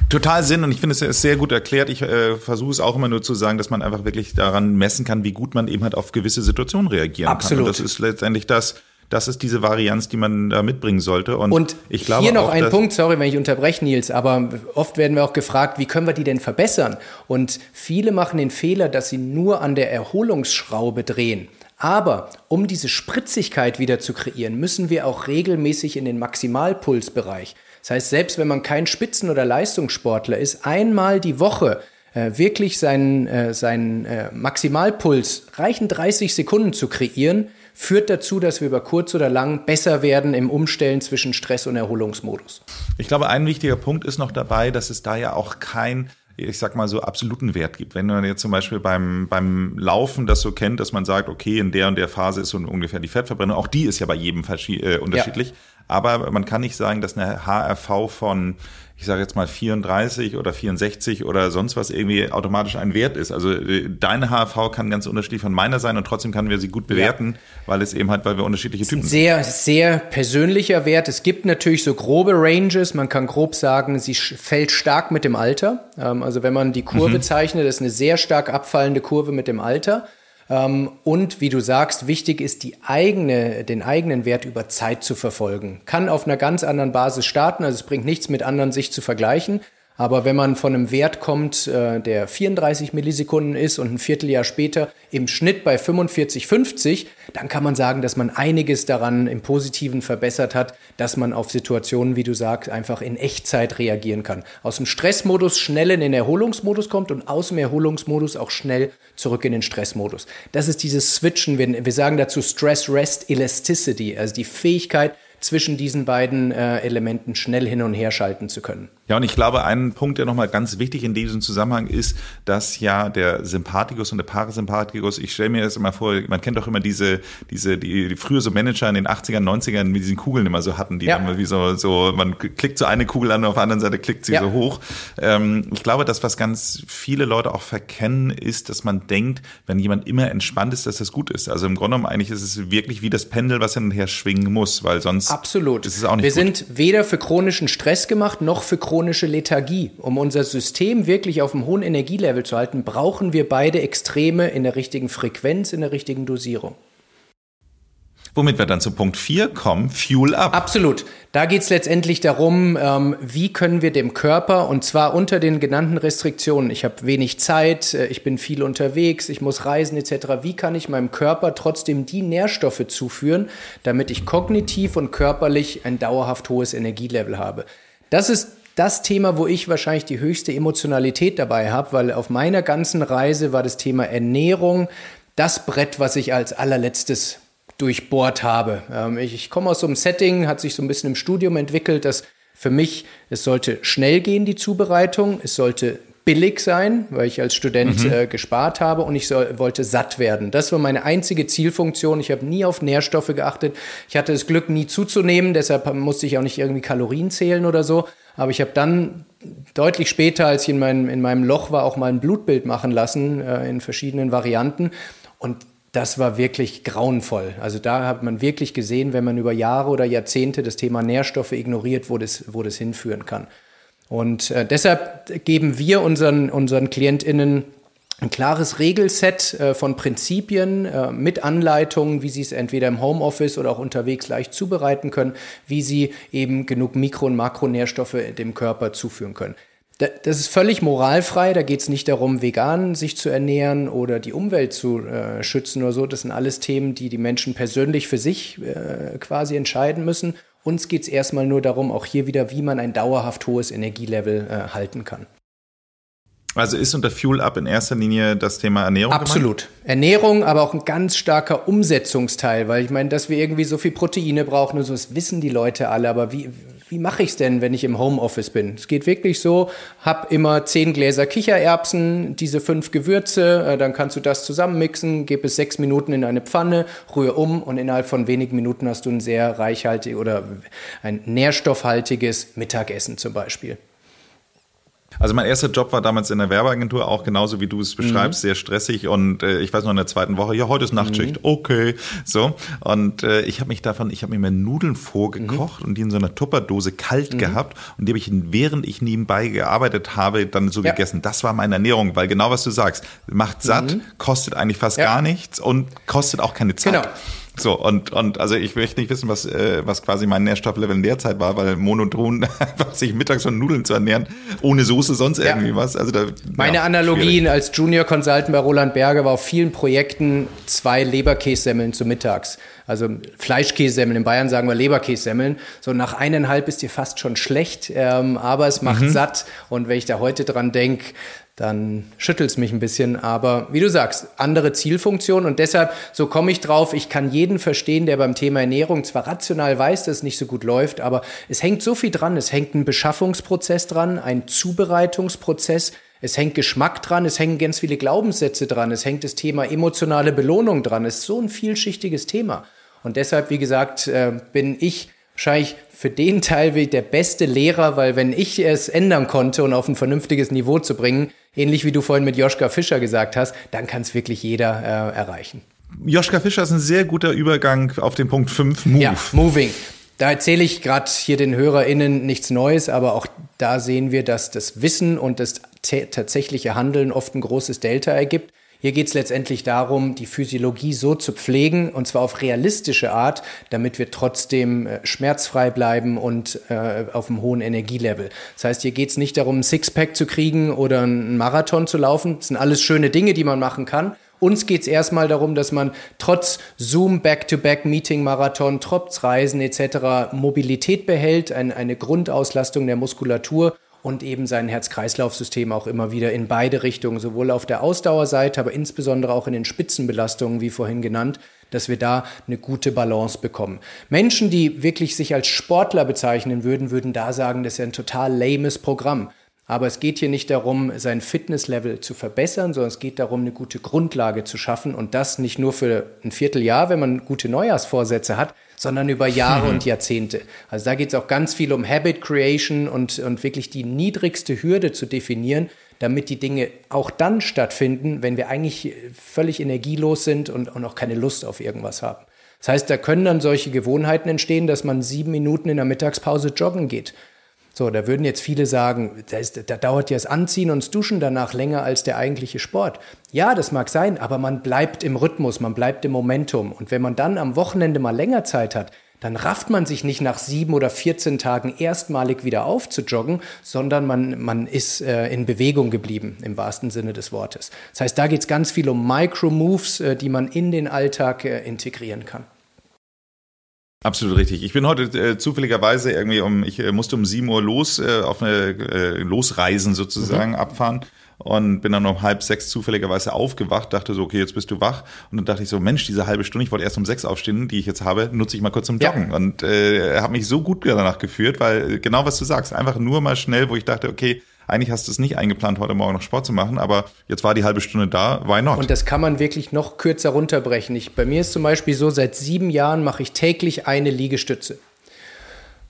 Total Sinn und ich finde es ist sehr gut erklärt. Ich äh, versuche es auch immer nur zu sagen, dass man einfach wirklich daran messen kann, wie gut man eben halt auf gewisse Situationen reagieren Absolut. kann. Und das ist letztendlich das, das ist diese Varianz, die man da mitbringen sollte. Und, und ich glaube hier noch auch, ein Punkt, sorry, wenn ich unterbreche, Nils, aber oft werden wir auch gefragt, wie können wir die denn verbessern? Und viele machen den Fehler, dass sie nur an der Erholungsschraube drehen. Aber um diese Spritzigkeit wieder zu kreieren, müssen wir auch regelmäßig in den Maximalpulsbereich. Das heißt, selbst wenn man kein Spitzen- oder Leistungssportler ist, einmal die Woche äh, wirklich seinen, äh, seinen äh, Maximalpuls reichen 30 Sekunden zu kreieren, führt dazu, dass wir über kurz oder lang besser werden im Umstellen zwischen Stress- und Erholungsmodus. Ich glaube, ein wichtiger Punkt ist noch dabei, dass es da ja auch kein ich sag mal so absoluten Wert gibt. Wenn man jetzt zum Beispiel beim, beim Laufen das so kennt, dass man sagt, okay, in der und der Phase ist so ungefähr die Fettverbrennung, auch die ist ja bei jedem äh, unterschiedlich. Ja. Aber man kann nicht sagen, dass eine HRV von ich sage jetzt mal 34 oder 64 oder sonst was irgendwie automatisch ein Wert ist. Also äh, deine HV kann ganz unterschiedlich von meiner sein und trotzdem können wir sie gut bewerten, ja. weil es eben halt, weil wir unterschiedliche Typen sind. Sehr, sehr persönlicher Wert. Es gibt natürlich so grobe Ranges. Man kann grob sagen, sie fällt stark mit dem Alter. Ähm, also wenn man die Kurve mhm. zeichnet, ist eine sehr stark abfallende Kurve mit dem Alter. Ähm, und wie du sagst, wichtig ist, die eigene, den eigenen Wert über Zeit zu verfolgen. Kann auf einer ganz anderen Basis starten, also es bringt nichts mit anderen sich zu vergleichen. Aber wenn man von einem Wert kommt, äh, der 34 Millisekunden ist und ein Vierteljahr später im Schnitt bei 45, 50, dann kann man sagen, dass man einiges daran im Positiven verbessert hat, dass man auf Situationen, wie du sagst, einfach in Echtzeit reagieren kann. Aus dem Stressmodus schnell in den Erholungsmodus kommt und aus dem Erholungsmodus auch schnell zurück in den Stressmodus. Das ist dieses Switchen. Wir, wir sagen dazu Stress-Rest-Elasticity, also die Fähigkeit, zwischen diesen beiden äh, Elementen schnell hin und her schalten zu können. Ja, und ich glaube, ein Punkt, der nochmal ganz wichtig in diesem Zusammenhang ist, dass ja der Sympathikus und der Parasympathikus, ich stelle mir das immer vor, man kennt doch immer diese, diese, die, die früher so Manager in den 80ern, 90ern mit diesen Kugeln immer so hatten, die ja. dann wie so, so, man klickt so eine Kugel an, auf der anderen Seite klickt sie ja. so hoch. Ähm, ich glaube, das, was ganz viele Leute auch verkennen, ist, dass man denkt, wenn jemand immer entspannt ist, dass das gut ist. Also im Grunde genommen eigentlich ist es wirklich wie das Pendel, was hin und her schwingen muss, weil sonst Absolut. ist es auch nicht Wir gut. sind weder für chronischen Stress gemacht, noch für chronische Lethargie. Um unser System wirklich auf einem hohen Energielevel zu halten, brauchen wir beide Extreme in der richtigen Frequenz, in der richtigen Dosierung. Womit wir dann zu Punkt 4 kommen, Fuel Up. Absolut. Da geht es letztendlich darum, ähm, wie können wir dem Körper, und zwar unter den genannten Restriktionen, ich habe wenig Zeit, äh, ich bin viel unterwegs, ich muss reisen etc., wie kann ich meinem Körper trotzdem die Nährstoffe zuführen, damit ich kognitiv und körperlich ein dauerhaft hohes Energielevel habe. Das ist das Thema, wo ich wahrscheinlich die höchste Emotionalität dabei habe, weil auf meiner ganzen Reise war das Thema Ernährung das Brett, was ich als allerletztes durchbohrt habe. Ähm, ich, ich komme aus so einem Setting, hat sich so ein bisschen im Studium entwickelt, dass für mich, es sollte schnell gehen, die Zubereitung, es sollte billig sein, weil ich als Student mhm. äh, gespart habe und ich soll, wollte satt werden. Das war meine einzige Zielfunktion. Ich habe nie auf Nährstoffe geachtet. Ich hatte das Glück, nie zuzunehmen, deshalb musste ich auch nicht irgendwie Kalorien zählen oder so. Aber ich habe dann deutlich später, als ich in meinem, in meinem Loch war, auch mal ein Blutbild machen lassen äh, in verschiedenen Varianten. Und das war wirklich grauenvoll. Also da hat man wirklich gesehen, wenn man über Jahre oder Jahrzehnte das Thema Nährstoffe ignoriert, wo das, wo das hinführen kann. Und äh, deshalb geben wir unseren, unseren KlientInnen ein klares Regelset äh, von Prinzipien äh, mit Anleitungen, wie sie es entweder im Homeoffice oder auch unterwegs leicht zubereiten können, wie sie eben genug Mikro- und Makronährstoffe dem Körper zuführen können. Das ist völlig moralfrei, da geht es nicht darum, vegan sich zu ernähren oder die Umwelt zu äh, schützen oder so. Das sind alles Themen, die die Menschen persönlich für sich äh, quasi entscheiden müssen. Uns geht es erstmal nur darum, auch hier wieder, wie man ein dauerhaft hohes Energielevel äh, halten kann. Also ist unter Fuel Up in erster Linie das Thema Ernährung? Absolut. Gemeint? Ernährung, aber auch ein ganz starker Umsetzungsteil, weil ich meine, dass wir irgendwie so viel Proteine brauchen und so, das wissen die Leute alle, aber wie, wie mache ich es denn, wenn ich im Homeoffice bin? Es geht wirklich so, hab immer zehn Gläser Kichererbsen, diese fünf Gewürze, äh, dann kannst du das zusammenmixen, gib es sechs Minuten in eine Pfanne, rühre um und innerhalb von wenigen Minuten hast du ein sehr reichhaltig oder ein nährstoffhaltiges Mittagessen zum Beispiel. Also mein erster Job war damals in der Werbeagentur, auch genauso wie du es beschreibst, mhm. sehr stressig und äh, ich weiß noch in der zweiten Woche, ja, heute ist Nachtschicht, mhm. okay, so. Und äh, ich habe mich davon, ich habe mir Nudeln vorgekocht mhm. und die in so einer Tupperdose kalt mhm. gehabt und die habe ich, während ich nebenbei gearbeitet habe, dann so ja. gegessen. Das war meine Ernährung, weil genau was du sagst, macht satt, mhm. kostet eigentlich fast ja. gar nichts und kostet auch keine Zeit. Genau. So, und, und also ich möchte nicht wissen, was, äh, was quasi mein Nährstofflevel in der Zeit war, weil monoton einfach sich mittags von Nudeln zu ernähren, ohne Soße, sonst ja. irgendwie was. Also da, Meine ja, Analogien schwierig. als Junior Consultant bei Roland Berger war auf vielen Projekten zwei Leberkässemmeln zu mittags. Also Fleischkässemmeln, in Bayern sagen wir Leberkässemmeln. So nach eineinhalb ist dir fast schon schlecht, ähm, aber es macht mhm. satt. Und wenn ich da heute dran denke, dann schüttelt es mich ein bisschen. Aber wie du sagst, andere Zielfunktion und deshalb, so komme ich drauf, ich kann jeden verstehen, der beim Thema Ernährung zwar rational weiß, dass es nicht so gut läuft, aber es hängt so viel dran. Es hängt ein Beschaffungsprozess dran, ein Zubereitungsprozess. Es hängt Geschmack dran, es hängen ganz viele Glaubenssätze dran, es hängt das Thema emotionale Belohnung dran. Es ist so ein vielschichtiges Thema. Und deshalb, wie gesagt, äh, bin ich wahrscheinlich für den Teil der beste Lehrer, weil wenn ich es ändern konnte und auf ein vernünftiges Niveau zu bringen, ähnlich wie du vorhin mit Joschka Fischer gesagt hast, dann kann es wirklich jeder äh, erreichen. Joschka Fischer ist ein sehr guter Übergang auf den Punkt 5, Move. Ja, Moving. Da erzähle ich gerade hier den HörerInnen nichts Neues, aber auch da sehen wir, dass das Wissen und das tatsächliche Handeln oft ein großes Delta ergibt. Hier geht es letztendlich darum, die Physiologie so zu pflegen, und zwar auf realistische Art, damit wir trotzdem äh, schmerzfrei bleiben und äh, auf einem hohen Energielevel. Das heißt, hier geht es nicht darum, ein Sixpack zu kriegen oder einen Marathon zu laufen. Das sind alles schöne Dinge, die man machen kann. Uns geht es erstmal darum, dass man trotz Zoom, Back-to-Back, Meeting-Marathon, trotz Reisen etc. Mobilität behält, ein, eine Grundauslastung der Muskulatur und eben sein Herz-Kreislauf-System auch immer wieder in beide Richtungen, sowohl auf der Ausdauerseite, aber insbesondere auch in den Spitzenbelastungen, wie vorhin genannt, dass wir da eine gute Balance bekommen. Menschen, die wirklich sich als Sportler bezeichnen würden, würden da sagen, das ist ja ein total lames Programm. Aber es geht hier nicht darum, sein Fitnesslevel zu verbessern, sondern es geht darum, eine gute Grundlage zu schaffen und das nicht nur für ein Vierteljahr, wenn man gute Neujahrsvorsätze hat, sondern über Jahre mhm. und Jahrzehnte. Also da geht es auch ganz viel um Habit Creation und, und wirklich die niedrigste Hürde zu definieren, damit die Dinge auch dann stattfinden, wenn wir eigentlich völlig energielos sind und, und auch keine Lust auf irgendwas haben. Das heißt, da können dann solche Gewohnheiten entstehen, dass man sieben Minuten in der Mittagspause joggen geht so, da würden jetzt viele sagen, da, ist, da dauert ja das Anziehen und das Duschen danach länger als der eigentliche Sport. Ja, das mag sein, aber man bleibt im Rhythmus, man bleibt im Momentum. Und wenn man dann am Wochenende mal länger Zeit hat, dann rafft man sich nicht nach sieben oder 14 Tagen erstmalig wieder auf zu joggen, sondern man, man ist äh, in Bewegung geblieben, im wahrsten Sinne des Wortes. Das heißt, da geht es ganz viel um Micro-Moves, äh, die man in den Alltag äh, integrieren kann. Absolut richtig. Ich bin heute äh, zufälligerweise irgendwie um, ich äh, musste um 7 Uhr los, äh, auf eine äh, Losreisen sozusagen mhm. abfahren und bin dann um halb sechs zufälligerweise aufgewacht, dachte so, okay, jetzt bist du wach. Und dann dachte ich so, Mensch, diese halbe Stunde, ich wollte erst um sechs aufstehen, die ich jetzt habe, nutze ich mal kurz zum Joggen. Ja. Und äh, habe mich so gut danach geführt, weil genau was du sagst, einfach nur mal schnell, wo ich dachte, okay, eigentlich hast du es nicht eingeplant, heute Morgen noch Sport zu machen, aber jetzt war die halbe Stunde da, why not? Und das kann man wirklich noch kürzer runterbrechen. Ich, bei mir ist zum Beispiel so, seit sieben Jahren mache ich täglich eine Liegestütze.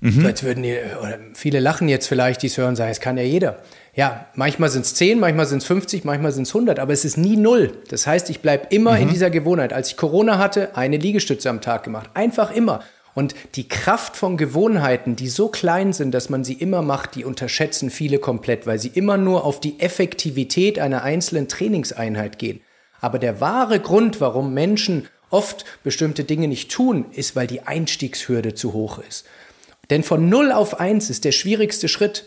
Mhm. Jetzt würden die, oder viele lachen jetzt vielleicht, die es hören, sagen, es kann ja jeder. Ja, manchmal sind es 10, manchmal sind es 50, manchmal sind es 100, aber es ist nie null. Das heißt, ich bleibe immer mhm. in dieser Gewohnheit. Als ich Corona hatte, eine Liegestütze am Tag gemacht. Einfach immer. Und die Kraft von Gewohnheiten, die so klein sind, dass man sie immer macht, die unterschätzen viele komplett, weil sie immer nur auf die Effektivität einer einzelnen Trainingseinheit gehen. Aber der wahre Grund, warum Menschen oft bestimmte Dinge nicht tun, ist, weil die Einstiegshürde zu hoch ist. Denn von 0 auf 1 ist der schwierigste Schritt.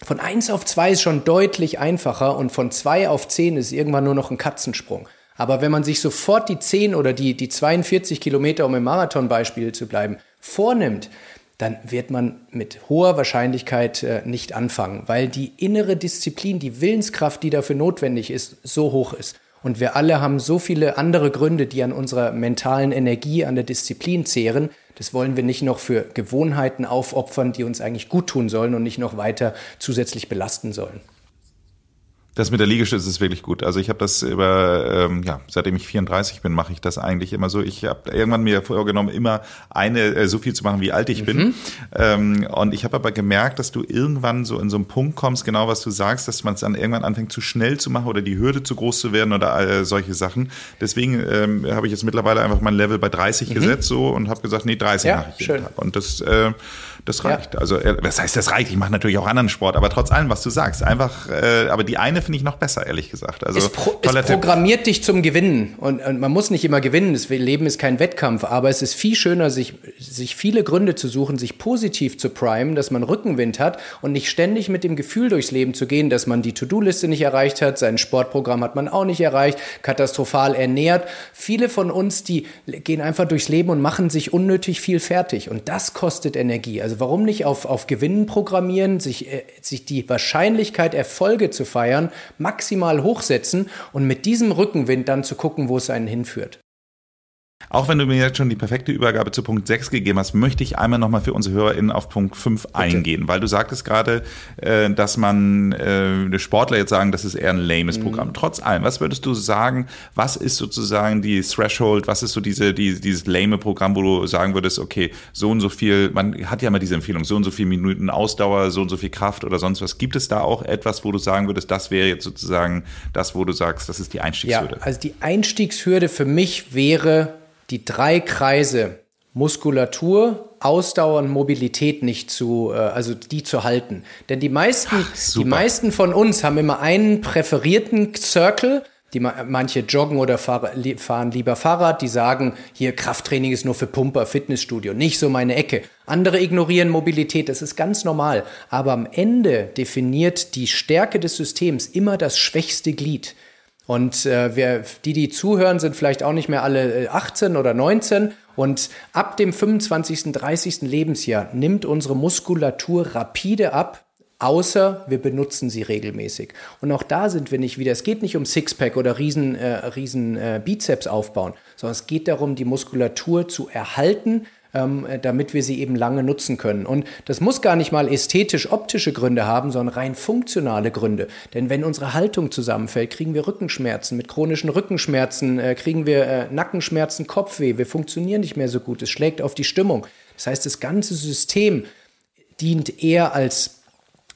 Von 1 auf 2 ist schon deutlich einfacher und von 2 auf 10 ist irgendwann nur noch ein Katzensprung. Aber wenn man sich sofort die 10 oder die, die 42 Kilometer, um im Marathonbeispiel zu bleiben, vornimmt, dann wird man mit hoher Wahrscheinlichkeit äh, nicht anfangen, weil die innere Disziplin, die Willenskraft, die dafür notwendig ist, so hoch ist. Und wir alle haben so viele andere Gründe, die an unserer mentalen Energie, an der Disziplin zehren. Das wollen wir nicht noch für Gewohnheiten aufopfern, die uns eigentlich gut tun sollen und nicht noch weiter zusätzlich belasten sollen. Das mit der Liegestütze ist wirklich gut. Also ich habe das über, ähm, ja, seitdem ich 34 bin, mache ich das eigentlich immer so. Ich habe irgendwann mir vorgenommen, immer eine äh, so viel zu machen, wie alt ich mhm. bin. Ähm, und ich habe aber gemerkt, dass du irgendwann so in so einen Punkt kommst, genau was du sagst, dass man es dann irgendwann anfängt zu schnell zu machen oder die Hürde zu groß zu werden oder äh, solche Sachen. Deswegen ähm, habe ich jetzt mittlerweile einfach mein Level bei 30 mhm. gesetzt so und habe gesagt, nee, 30 ja, mache ich jeden schön. Tag. Und das äh, das reicht. Ja. Also, äh, was heißt, das reicht? Ich mache natürlich auch anderen Sport, aber trotz allem, was du sagst, einfach, äh, aber die eine finde ich noch besser, ehrlich gesagt. Also, es, pro, es programmiert dich zum Gewinnen. Und, und, man muss nicht immer gewinnen. Das Leben ist kein Wettkampf, aber es ist viel schöner, sich, sich viele Gründe zu suchen, sich positiv zu primen, dass man Rückenwind hat und nicht ständig mit dem Gefühl durchs Leben zu gehen, dass man die To-Do-Liste nicht erreicht hat, sein Sportprogramm hat man auch nicht erreicht, katastrophal ernährt. Viele von uns, die gehen einfach durchs Leben und machen sich unnötig viel fertig. Und das kostet Energie. Also warum nicht auf, auf Gewinnen programmieren, sich, äh, sich die Wahrscheinlichkeit, Erfolge zu feiern, maximal hochsetzen und mit diesem Rückenwind dann zu gucken, wo es einen hinführt. Auch wenn du mir jetzt schon die perfekte Übergabe zu Punkt 6 gegeben hast, möchte ich einmal nochmal für unsere HörerInnen auf Punkt 5 Bitte. eingehen, weil du sagtest gerade, äh, dass man äh, Sportler jetzt sagen, das ist eher ein lames mhm. Programm. Trotz allem, was würdest du sagen, was ist sozusagen die Threshold, was ist so diese, die, dieses lame Programm, wo du sagen würdest, okay, so und so viel, man hat ja immer diese Empfehlung, so und so viele Minuten Ausdauer, so und so viel Kraft oder sonst was. Gibt es da auch etwas, wo du sagen würdest, das wäre jetzt sozusagen das, wo du sagst, das ist die Einstiegshürde? Ja, also die Einstiegshürde für mich wäre die drei Kreise Muskulatur, Ausdauer und Mobilität nicht zu, äh, also die zu halten. Denn die meisten, Ach, die meisten von uns haben immer einen präferierten Circle. Die manche joggen oder fahren lieber Fahrrad, die sagen, hier Krafttraining ist nur für Pumper, Fitnessstudio, nicht so meine Ecke. Andere ignorieren Mobilität, das ist ganz normal. Aber am Ende definiert die Stärke des Systems immer das schwächste Glied. Und äh, wir, die, die zuhören, sind vielleicht auch nicht mehr alle 18 äh, oder 19. Und ab dem 25., 30. Lebensjahr nimmt unsere Muskulatur rapide ab, außer wir benutzen sie regelmäßig. Und auch da sind wir nicht wieder. Es geht nicht um Sixpack oder riesen, äh, riesen äh, Bizeps aufbauen, sondern es geht darum, die Muskulatur zu erhalten, ähm, damit wir sie eben lange nutzen können. Und das muss gar nicht mal ästhetisch-optische Gründe haben, sondern rein funktionale Gründe. Denn wenn unsere Haltung zusammenfällt, kriegen wir Rückenschmerzen. Mit chronischen Rückenschmerzen äh, kriegen wir äh, Nackenschmerzen, Kopfweh. Wir funktionieren nicht mehr so gut. Es schlägt auf die Stimmung. Das heißt, das ganze System dient eher als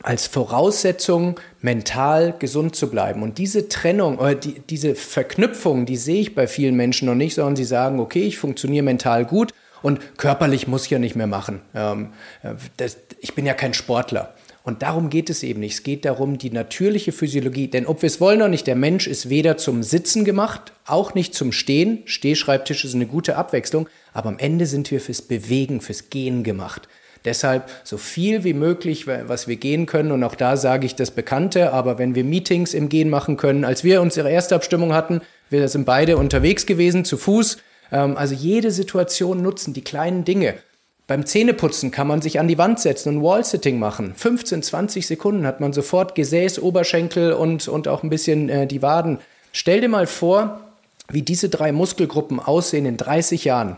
als Voraussetzung, mental gesund zu bleiben. Und diese Trennung oder die, diese Verknüpfung, die sehe ich bei vielen Menschen noch nicht, sondern sie sagen, okay, ich funktioniere mental gut, und körperlich muss ich ja nicht mehr machen. Ähm, äh, das, ich bin ja kein Sportler. Und darum geht es eben nicht. Es geht darum, die natürliche Physiologie. Denn ob wir es wollen oder nicht, der Mensch ist weder zum Sitzen gemacht, auch nicht zum Stehen. Stehschreibtisch ist eine gute Abwechslung. Aber am Ende sind wir fürs Bewegen, fürs Gehen gemacht. Deshalb so viel wie möglich, was wir gehen können. Und auch da sage ich das Bekannte. Aber wenn wir Meetings im Gehen machen können, als wir unsere erste Abstimmung hatten, wir sind beide unterwegs gewesen, zu Fuß. Ähm, also jede Situation nutzen, die kleinen Dinge. Beim Zähneputzen kann man sich an die Wand setzen und Wall-Sitting machen. 15, 20 Sekunden hat man sofort Gesäß, Oberschenkel und, und auch ein bisschen äh, die Waden. Stell dir mal vor, wie diese drei Muskelgruppen aussehen in 30 Jahren.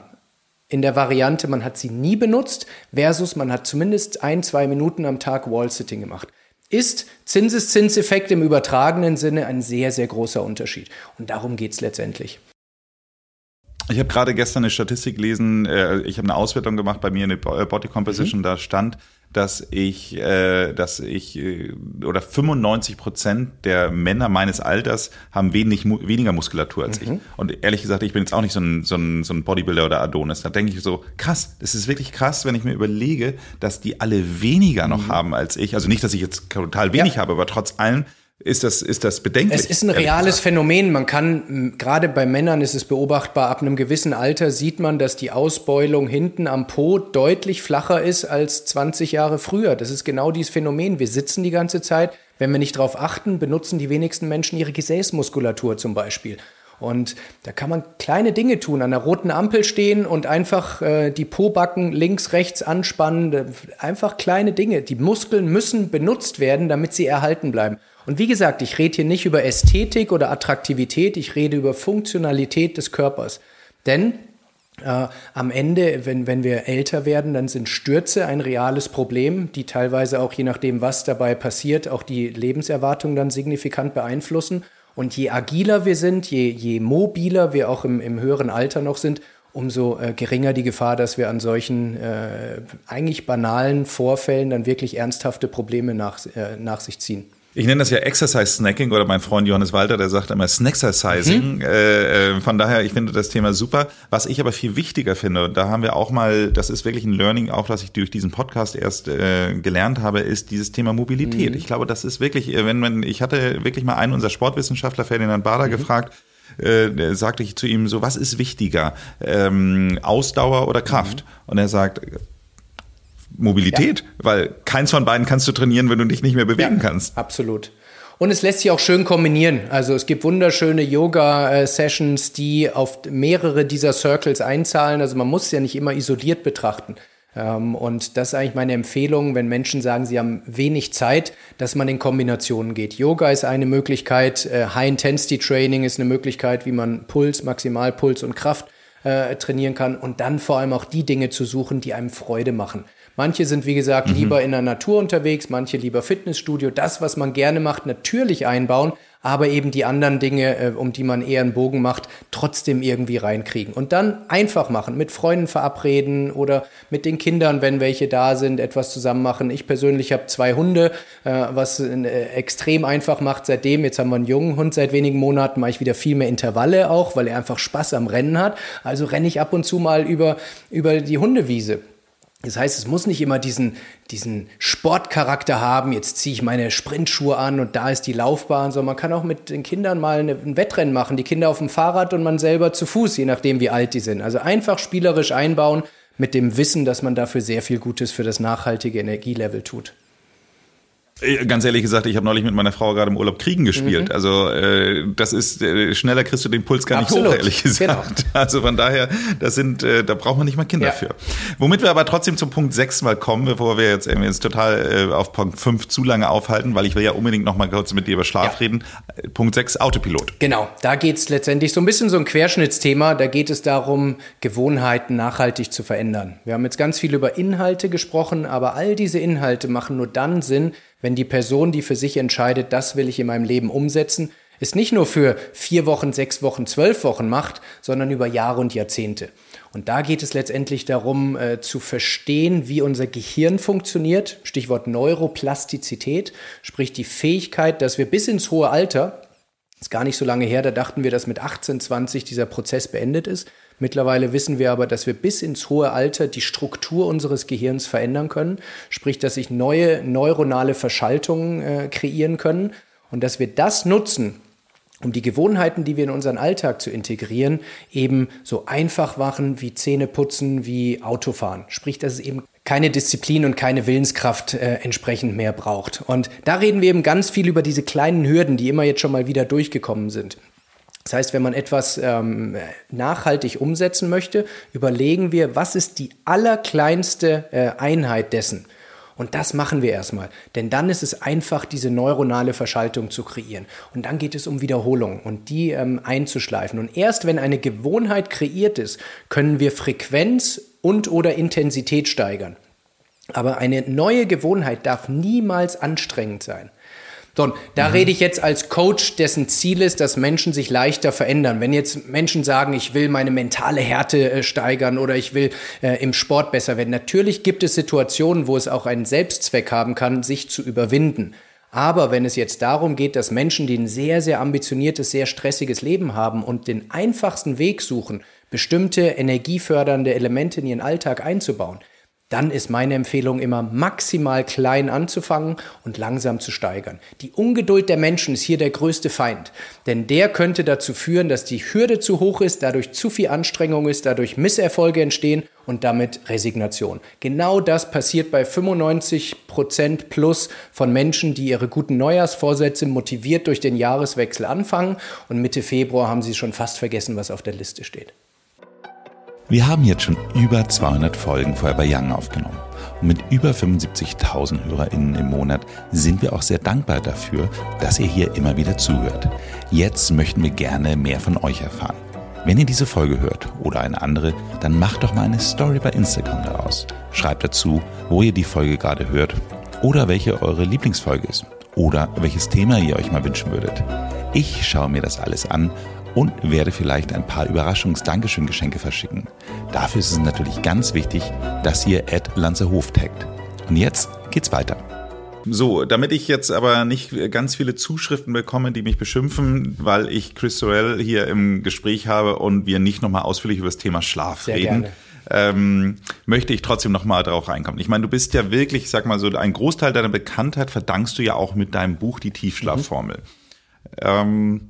In der Variante, man hat sie nie benutzt, versus man hat zumindest ein, zwei Minuten am Tag Wall-Sitting gemacht. Ist Zinseszinseffekt im übertragenen Sinne ein sehr, sehr großer Unterschied. Und darum geht es letztendlich. Ich habe gerade gestern eine Statistik gelesen, äh, ich habe eine Auswertung gemacht bei mir in der Body Composition, mhm. da stand, dass ich, äh, dass ich äh, oder 95 Prozent der Männer meines Alters haben wenig, weniger Muskulatur als mhm. ich. Und ehrlich gesagt, ich bin jetzt auch nicht so ein, so ein, so ein Bodybuilder oder Adonis. Da denke ich so, krass, das ist wirklich krass, wenn ich mir überlege, dass die alle weniger noch mhm. haben als ich. Also nicht, dass ich jetzt total wenig ja. habe, aber trotz allem ist das, ist das bedenklich. Es ist ein reales. Phänomen. Man kann, gerade bei Männern ist es beobachtbar, ab einem gewissen Alter sieht man, dass die Ausbeulung hinten am Po deutlich flacher ist als 20 Jahre früher. Das ist genau dieses Phänomen. Wir sitzen die ganze Zeit. Wenn wir nicht darauf achten, benutzen die wenigsten Menschen ihre Gesäßmuskulatur zum Beispiel. Und da kann man kleine Dinge tun, an der roten Ampel stehen und einfach äh, die Pobacken links, rechts anspannen. Einfach kleine Dinge. Die Muskeln müssen benutzt werden, damit sie erhalten bleiben. Und wie gesagt, ich rede hier nicht über Ästhetik oder Attraktivität, ich rede über Funktionalität des Körpers. Denn äh, am Ende, wenn, wenn wir älter werden, dann sind Stürze ein reales Problem, die teilweise auch je nachdem, was dabei passiert, auch die Lebenserwartung dann signifikant beeinflussen. Und je agiler wir sind, je, je mobiler wir auch im, im höheren Alter noch sind, umso äh, geringer die Gefahr, dass wir an solchen äh, eigentlich banalen Vorfällen dann wirklich ernsthafte Probleme nach, äh, nach sich ziehen. Ich nenne das ja Exercise Snacking oder mein Freund Johannes Walter, der sagt immer Snacksizing. Mhm. Äh, äh, von daher, ich finde das Thema super. Was ich aber viel wichtiger finde, da haben wir auch mal, das ist wirklich ein Learning, auch was ich durch diesen Podcast erst äh, gelernt habe, ist dieses Thema Mobilität. Mhm. Ich glaube, das ist wirklich, äh, wenn man, ich hatte wirklich mal einen unserer Sportwissenschaftler, Ferdinand Bader, mhm. gefragt, äh, sagte ich zu ihm so, was ist wichtiger, ähm, Ausdauer oder Kraft? Mhm. Und er sagt, Mobilität, ja. weil keins von beiden kannst du trainieren, wenn du dich nicht mehr bewegen ja, kannst. Absolut. Und es lässt sich auch schön kombinieren. Also es gibt wunderschöne Yoga-Sessions, die auf mehrere dieser Circles einzahlen. Also man muss es ja nicht immer isoliert betrachten. Ähm, und das ist eigentlich meine Empfehlung, wenn Menschen sagen, sie haben wenig Zeit, dass man in Kombinationen geht. Yoga ist eine Möglichkeit, äh, High-Intensity-Training ist eine Möglichkeit, wie man Puls, Maximalpuls und Kraft äh, trainieren kann und dann vor allem auch die Dinge zu suchen, die einem Freude machen. Manche sind, wie gesagt, mhm. lieber in der Natur unterwegs, manche lieber Fitnessstudio. Das, was man gerne macht, natürlich einbauen, aber eben die anderen Dinge, äh, um die man eher einen Bogen macht, trotzdem irgendwie reinkriegen. Und dann einfach machen, mit Freunden verabreden oder mit den Kindern, wenn welche da sind, etwas zusammen machen. Ich persönlich habe zwei Hunde, äh, was äh, extrem einfach macht seitdem. Jetzt haben wir einen jungen Hund seit wenigen Monaten, mache ich wieder viel mehr Intervalle auch, weil er einfach Spaß am Rennen hat. Also renne ich ab und zu mal über, über die Hundewiese. Das heißt, es muss nicht immer diesen, diesen Sportcharakter haben, jetzt ziehe ich meine Sprintschuhe an und da ist die Laufbahn, sondern man kann auch mit den Kindern mal ein Wettrennen machen, die Kinder auf dem Fahrrad und man selber zu Fuß, je nachdem wie alt die sind. Also einfach spielerisch einbauen mit dem Wissen, dass man dafür sehr viel Gutes für das nachhaltige Energielevel tut. Äh, ganz ehrlich gesagt, ich habe neulich mit meiner Frau gerade im Urlaub Kriegen gespielt. Mhm. Also äh, das ist äh, schneller kriegst du den Puls gar nicht Absolut. hoch, ehrlich gesagt. Genau. Also von daher, das sind, äh, da braucht man nicht mal Kinder ja. für. Womit wir aber trotzdem zum Punkt 6 mal kommen, bevor wir jetzt, irgendwie jetzt total äh, auf Punkt 5 zu lange aufhalten, weil ich will ja unbedingt noch mal kurz mit dir über Schlaf ja. reden. Punkt 6, Autopilot. Genau, da geht's letztendlich so ein bisschen so ein Querschnittsthema. Da geht es darum, Gewohnheiten nachhaltig zu verändern. Wir haben jetzt ganz viel über Inhalte gesprochen, aber all diese Inhalte machen nur dann Sinn, wenn die Person, die für sich entscheidet, das will ich in meinem Leben umsetzen, es nicht nur für vier Wochen, sechs Wochen, zwölf Wochen macht, sondern über Jahre und Jahrzehnte. Und da geht es letztendlich darum, äh, zu verstehen, wie unser Gehirn funktioniert. Stichwort Neuroplastizität, sprich die Fähigkeit, dass wir bis ins hohe Alter, ist gar nicht so lange her, da dachten wir, dass mit 18, 20 dieser Prozess beendet ist. Mittlerweile wissen wir aber, dass wir bis ins hohe Alter die Struktur unseres Gehirns verändern können, sprich, dass sich neue neuronale Verschaltungen äh, kreieren können und dass wir das nutzen, um die Gewohnheiten, die wir in unseren Alltag zu integrieren, eben so einfach machen wie Zähne putzen, wie Autofahren. Sprich, dass es eben keine Disziplin und keine Willenskraft äh, entsprechend mehr braucht. Und da reden wir eben ganz viel über diese kleinen Hürden, die immer jetzt schon mal wieder durchgekommen sind. Das heißt, wenn man etwas ähm, nachhaltig umsetzen möchte, überlegen wir, was ist die allerkleinste äh, Einheit dessen. Und das machen wir erstmal. Denn dann ist es einfach, diese neuronale Verschaltung zu kreieren. Und dann geht es um Wiederholung und die ähm, einzuschleifen. Und erst wenn eine Gewohnheit kreiert ist, können wir Frequenz und oder Intensität steigern. Aber eine neue Gewohnheit darf niemals anstrengend sein. So, da mhm. rede ich jetzt als Coach, dessen Ziel ist, dass Menschen sich leichter verändern. Wenn jetzt Menschen sagen, ich will meine mentale Härte äh, steigern oder ich will äh, im Sport besser werden. Natürlich gibt es Situationen, wo es auch einen Selbstzweck haben kann, sich zu überwinden. Aber wenn es jetzt darum geht, dass Menschen, die ein sehr, sehr ambitioniertes, sehr stressiges Leben haben und den einfachsten Weg suchen, bestimmte energiefördernde Elemente in ihren Alltag einzubauen, dann ist meine Empfehlung immer maximal klein anzufangen und langsam zu steigern. Die Ungeduld der Menschen ist hier der größte Feind, denn der könnte dazu führen, dass die Hürde zu hoch ist, dadurch zu viel Anstrengung ist, dadurch Misserfolge entstehen und damit Resignation. Genau das passiert bei 95 Prozent plus von Menschen, die ihre guten Neujahrsvorsätze motiviert durch den Jahreswechsel anfangen und Mitte Februar haben sie schon fast vergessen, was auf der Liste steht. Wir haben jetzt schon über 200 Folgen Forever Young aufgenommen. Und mit über 75.000 HörerInnen im Monat sind wir auch sehr dankbar dafür, dass ihr hier immer wieder zuhört. Jetzt möchten wir gerne mehr von euch erfahren. Wenn ihr diese Folge hört oder eine andere, dann macht doch mal eine Story bei Instagram daraus. Schreibt dazu, wo ihr die Folge gerade hört oder welche eure Lieblingsfolge ist oder welches Thema ihr euch mal wünschen würdet. Ich schaue mir das alles an und werde vielleicht ein paar Überraschungs-Dankeschön-Geschenke verschicken. Dafür ist es natürlich ganz wichtig, dass ihr Ed Lanzerhof taggt. Und jetzt geht's weiter. So, damit ich jetzt aber nicht ganz viele Zuschriften bekomme, die mich beschimpfen, weil ich Chris Sorrell hier im Gespräch habe und wir nicht nochmal ausführlich über das Thema Schlaf Sehr reden. Ähm, möchte ich trotzdem nochmal drauf reinkommen. Ich meine, du bist ja wirklich, ich sag mal so, ein Großteil deiner Bekanntheit verdankst du ja auch mit deinem Buch Die Tiefschlafformel. Mhm. Ähm,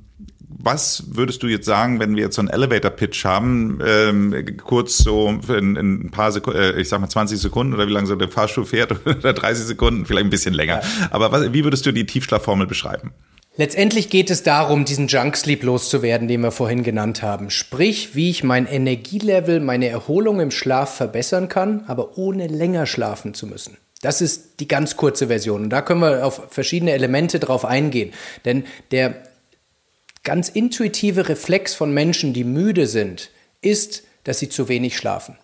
was würdest du jetzt sagen, wenn wir jetzt so einen Elevator-Pitch haben, ähm, kurz so in, in ein paar Sekunden, äh, ich sag mal 20 Sekunden oder wie lange so der Fahrstuhl fährt oder 30 Sekunden, vielleicht ein bisschen länger. Ja. Aber was, wie würdest du die Tiefschlafformel beschreiben? Letztendlich geht es darum, diesen Junk Sleep loszuwerden, den wir vorhin genannt haben. Sprich, wie ich mein Energielevel, meine Erholung im Schlaf verbessern kann, aber ohne länger schlafen zu müssen. Das ist die ganz kurze Version. Und da können wir auf verschiedene Elemente drauf eingehen. Denn der ganz intuitive Reflex von Menschen, die müde sind, ist, dass sie zu wenig schlafen.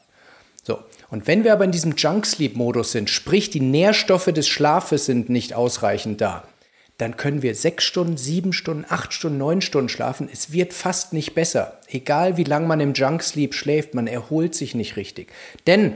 So. Und wenn wir aber in diesem Junk Sleep Modus sind, sprich die Nährstoffe des Schlafes sind nicht ausreichend da, dann können wir sechs Stunden, sieben Stunden, acht Stunden, neun Stunden schlafen. Es wird fast nicht besser. Egal wie lange man im Junk Sleep schläft, man erholt sich nicht richtig. Denn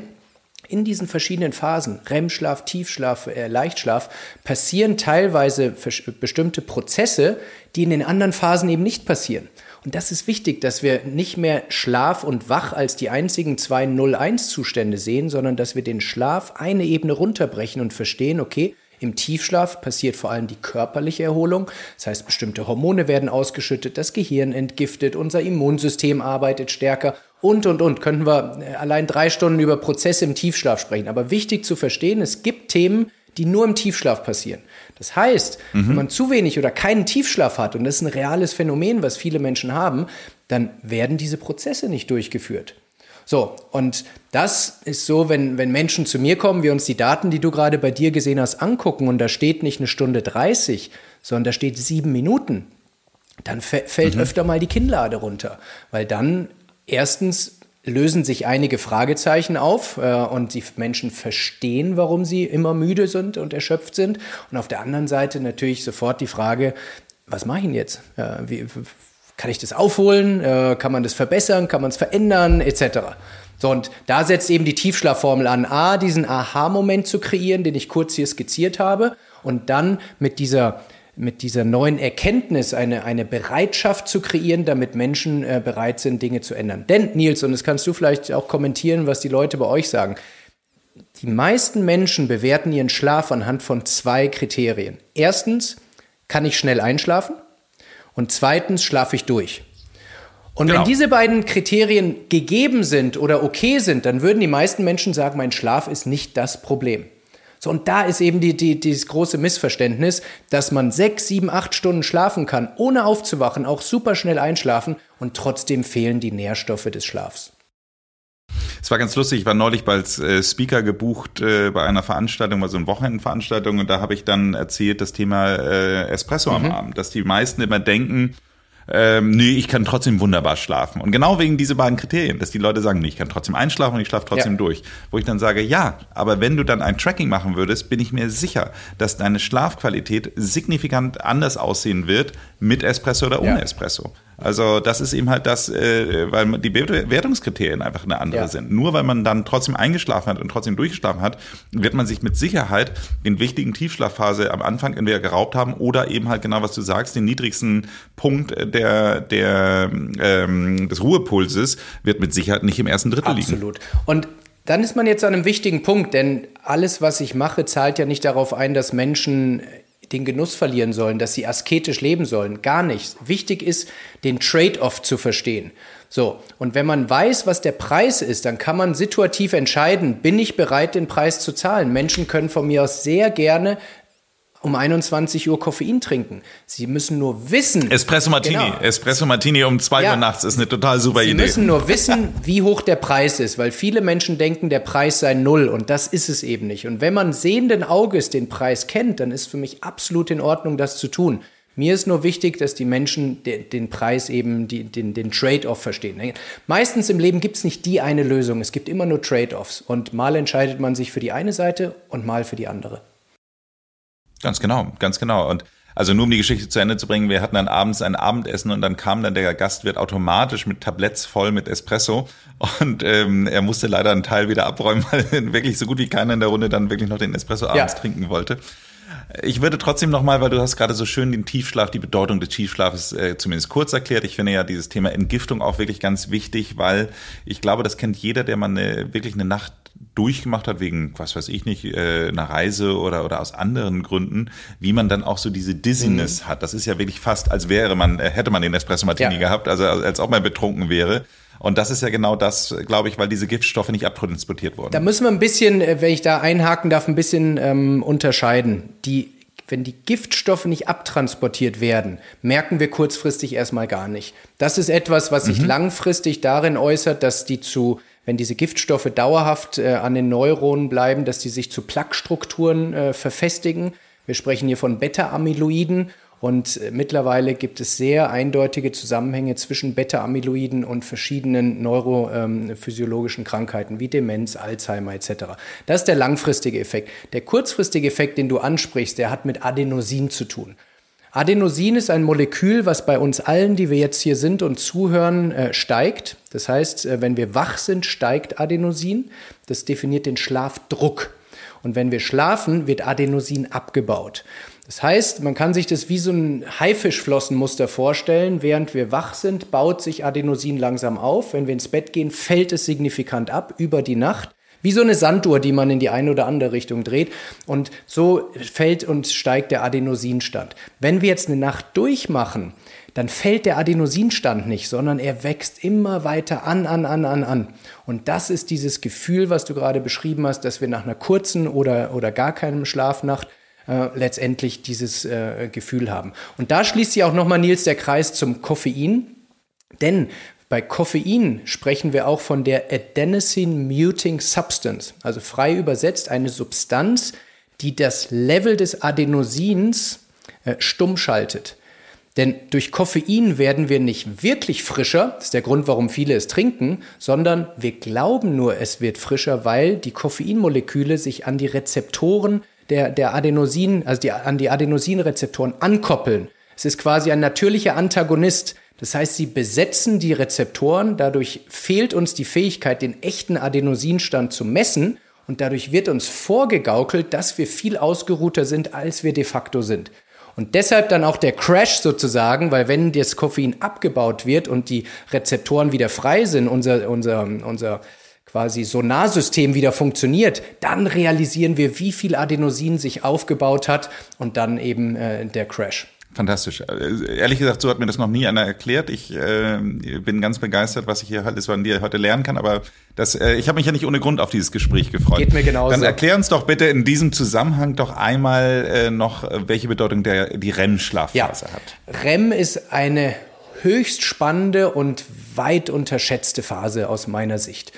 in diesen verschiedenen Phasen, REM-Schlaf, Tiefschlaf, äh, Leichtschlaf, passieren teilweise bestimmte Prozesse, die in den anderen Phasen eben nicht passieren. Und das ist wichtig, dass wir nicht mehr Schlaf und Wach als die einzigen zwei 0-1-Zustände sehen, sondern dass wir den Schlaf eine Ebene runterbrechen und verstehen, okay, im Tiefschlaf passiert vor allem die körperliche Erholung. Das heißt, bestimmte Hormone werden ausgeschüttet, das Gehirn entgiftet, unser Immunsystem arbeitet stärker und, und, und. Könnten wir äh, allein drei Stunden über Prozesse im Tiefschlaf sprechen. Aber wichtig zu verstehen, es gibt Themen, die nur im Tiefschlaf passieren. Das heißt, mhm. wenn man zu wenig oder keinen Tiefschlaf hat, und das ist ein reales Phänomen, was viele Menschen haben, dann werden diese Prozesse nicht durchgeführt. So, und das ist so, wenn, wenn Menschen zu mir kommen, wir uns die Daten, die du gerade bei dir gesehen hast, angucken und da steht nicht eine Stunde 30, sondern da steht sieben Minuten, dann fällt mhm. öfter mal die Kinnlade runter, weil dann erstens lösen sich einige Fragezeichen auf äh, und die Menschen verstehen, warum sie immer müde sind und erschöpft sind. Und auf der anderen Seite natürlich sofort die Frage, was mache ich denn jetzt? Äh, wie, kann ich das aufholen? Äh, kann man das verbessern? Kann man es verändern? Etc. So, und da setzt eben die Tiefschlafformel an, A, diesen Aha-Moment zu kreieren, den ich kurz hier skizziert habe, und dann mit dieser mit dieser neuen Erkenntnis eine, eine Bereitschaft zu kreieren, damit Menschen äh, bereit sind, Dinge zu ändern. Denn, Nils, und das kannst du vielleicht auch kommentieren, was die Leute bei euch sagen. Die meisten Menschen bewerten ihren Schlaf anhand von zwei Kriterien. Erstens, kann ich schnell einschlafen? Und zweitens, schlafe ich durch? Und genau. wenn diese beiden Kriterien gegeben sind oder okay sind, dann würden die meisten Menschen sagen, mein Schlaf ist nicht das Problem. So, und da ist eben die, die, dieses große Missverständnis, dass man sechs, sieben, acht Stunden schlafen kann, ohne aufzuwachen, auch super schnell einschlafen und trotzdem fehlen die Nährstoffe des Schlafs. Es war ganz lustig, ich war neulich als äh, Speaker gebucht äh, bei einer Veranstaltung, also eine Wochenendveranstaltung, und da habe ich dann erzählt das Thema äh, Espresso mhm. am Abend, dass die meisten immer denken, ähm, nee, ich kann trotzdem wunderbar schlafen. Und genau wegen diese beiden Kriterien, dass die Leute sagen, nee, ich kann trotzdem einschlafen und ich schlafe trotzdem ja. durch. Wo ich dann sage, ja, aber wenn du dann ein Tracking machen würdest, bin ich mir sicher, dass deine Schlafqualität signifikant anders aussehen wird mit Espresso oder ohne ja. Espresso. Also das ist eben halt das, äh, weil die Bewertungskriterien einfach eine andere ja. sind. Nur weil man dann trotzdem eingeschlafen hat und trotzdem durchgeschlafen hat, wird man sich mit Sicherheit in wichtigen Tiefschlafphase am Anfang entweder geraubt haben oder eben halt genau was du sagst, den niedrigsten Punkt der, der ähm, des Ruhepulses wird mit Sicherheit nicht im ersten Drittel Absolut. liegen. Absolut. Und dann ist man jetzt an einem wichtigen Punkt, denn alles, was ich mache, zahlt ja nicht darauf ein, dass Menschen den Genuss verlieren sollen, dass sie asketisch leben sollen. Gar nicht. Wichtig ist, den Trade-off zu verstehen. So, und wenn man weiß, was der Preis ist, dann kann man situativ entscheiden, bin ich bereit, den Preis zu zahlen. Menschen können von mir aus sehr gerne um 21 Uhr Koffein trinken. Sie müssen nur wissen. Espresso Martini. Genau. Espresso Martini um 2 ja. Uhr nachts ist eine total super Sie Idee. Sie müssen nur wissen, wie hoch der Preis ist, weil viele Menschen denken, der Preis sei null und das ist es eben nicht. Und wenn man sehenden Auges den Preis kennt, dann ist für mich absolut in Ordnung, das zu tun. Mir ist nur wichtig, dass die Menschen den, den Preis eben, die, den, den Trade-off verstehen. Meistens im Leben gibt es nicht die eine Lösung, es gibt immer nur Trade-offs. Und mal entscheidet man sich für die eine Seite und mal für die andere. Ganz genau, ganz genau. Und also nur um die Geschichte zu Ende zu bringen, wir hatten dann abends ein Abendessen und dann kam dann der Gastwirt automatisch mit Tabletts voll mit Espresso und ähm, er musste leider einen Teil wieder abräumen, weil wirklich so gut wie keiner in der Runde dann wirklich noch den Espresso abends ja. trinken wollte. Ich würde trotzdem nochmal, weil du hast gerade so schön den Tiefschlaf, die Bedeutung des Tiefschlafes äh, zumindest kurz erklärt. Ich finde ja dieses Thema Entgiftung auch wirklich ganz wichtig, weil ich glaube, das kennt jeder, der mal eine, wirklich eine Nacht durchgemacht hat, wegen, was weiß ich nicht, äh, einer Reise oder, oder aus anderen Gründen, wie man dann auch so diese Dizziness mhm. hat. Das ist ja wirklich fast, als wäre man, äh, hätte man den Espresso Martini ja. gehabt, also als ob man betrunken wäre. Und das ist ja genau das, glaube ich, weil diese Giftstoffe nicht abtransportiert wurden. Da müssen wir ein bisschen, äh, wenn ich da einhaken darf, ein bisschen ähm, unterscheiden. Die wenn die Giftstoffe nicht abtransportiert werden, merken wir kurzfristig erstmal gar nicht. Das ist etwas, was sich mhm. langfristig darin äußert, dass die zu wenn diese Giftstoffe dauerhaft äh, an den Neuronen bleiben, dass die sich zu Plaquestrukturen äh, verfestigen. Wir sprechen hier von Beta-Amyloiden und äh, mittlerweile gibt es sehr eindeutige Zusammenhänge zwischen Beta-Amyloiden und verschiedenen neurophysiologischen Krankheiten wie Demenz, Alzheimer etc. Das ist der langfristige Effekt. Der kurzfristige Effekt, den du ansprichst, der hat mit Adenosin zu tun. Adenosin ist ein Molekül, was bei uns allen, die wir jetzt hier sind und zuhören, äh, steigt. Das heißt, äh, wenn wir wach sind, steigt Adenosin. Das definiert den Schlafdruck. Und wenn wir schlafen, wird Adenosin abgebaut. Das heißt, man kann sich das wie so ein Haifischflossenmuster vorstellen. Während wir wach sind, baut sich Adenosin langsam auf. Wenn wir ins Bett gehen, fällt es signifikant ab über die Nacht. Wie so eine Sanduhr, die man in die eine oder andere Richtung dreht. Und so fällt und steigt der Adenosinstand. Wenn wir jetzt eine Nacht durchmachen, dann fällt der Adenosinstand nicht, sondern er wächst immer weiter an, an, an, an, an. Und das ist dieses Gefühl, was du gerade beschrieben hast, dass wir nach einer kurzen oder, oder gar keinem Schlafnacht äh, letztendlich dieses äh, Gefühl haben. Und da schließt sich auch nochmal, Nils, der Kreis zum Koffein. Denn bei Koffein sprechen wir auch von der Adenosine Muting Substance, also frei übersetzt eine Substanz, die das Level des Adenosins äh, stumm schaltet. Denn durch Koffein werden wir nicht wirklich frischer, das ist der Grund, warum viele es trinken, sondern wir glauben nur, es wird frischer, weil die Koffeinmoleküle sich an die Rezeptoren der, der Adenosin, also die, an die Adenosinrezeptoren ankoppeln. Es ist quasi ein natürlicher Antagonist. Das heißt, sie besetzen die Rezeptoren, dadurch fehlt uns die Fähigkeit, den echten Adenosinstand zu messen und dadurch wird uns vorgegaukelt, dass wir viel ausgeruhter sind, als wir de facto sind. Und deshalb dann auch der Crash sozusagen, weil wenn das Koffein abgebaut wird und die Rezeptoren wieder frei sind, unser, unser, unser quasi Sonarsystem wieder funktioniert, dann realisieren wir, wie viel Adenosin sich aufgebaut hat und dann eben äh, der Crash. Fantastisch. Äh, ehrlich gesagt, so hat mir das noch nie einer erklärt. Ich äh, bin ganz begeistert, was ich hier alles von dir heute lernen kann. Aber das, äh, ich habe mich ja nicht ohne Grund auf dieses Gespräch gefreut. Geht mir genauso. Dann erklär uns doch bitte in diesem Zusammenhang doch einmal äh, noch, welche Bedeutung der die REM-Schlafphase ja. hat. REM ist eine höchst spannende und weit unterschätzte Phase aus meiner Sicht.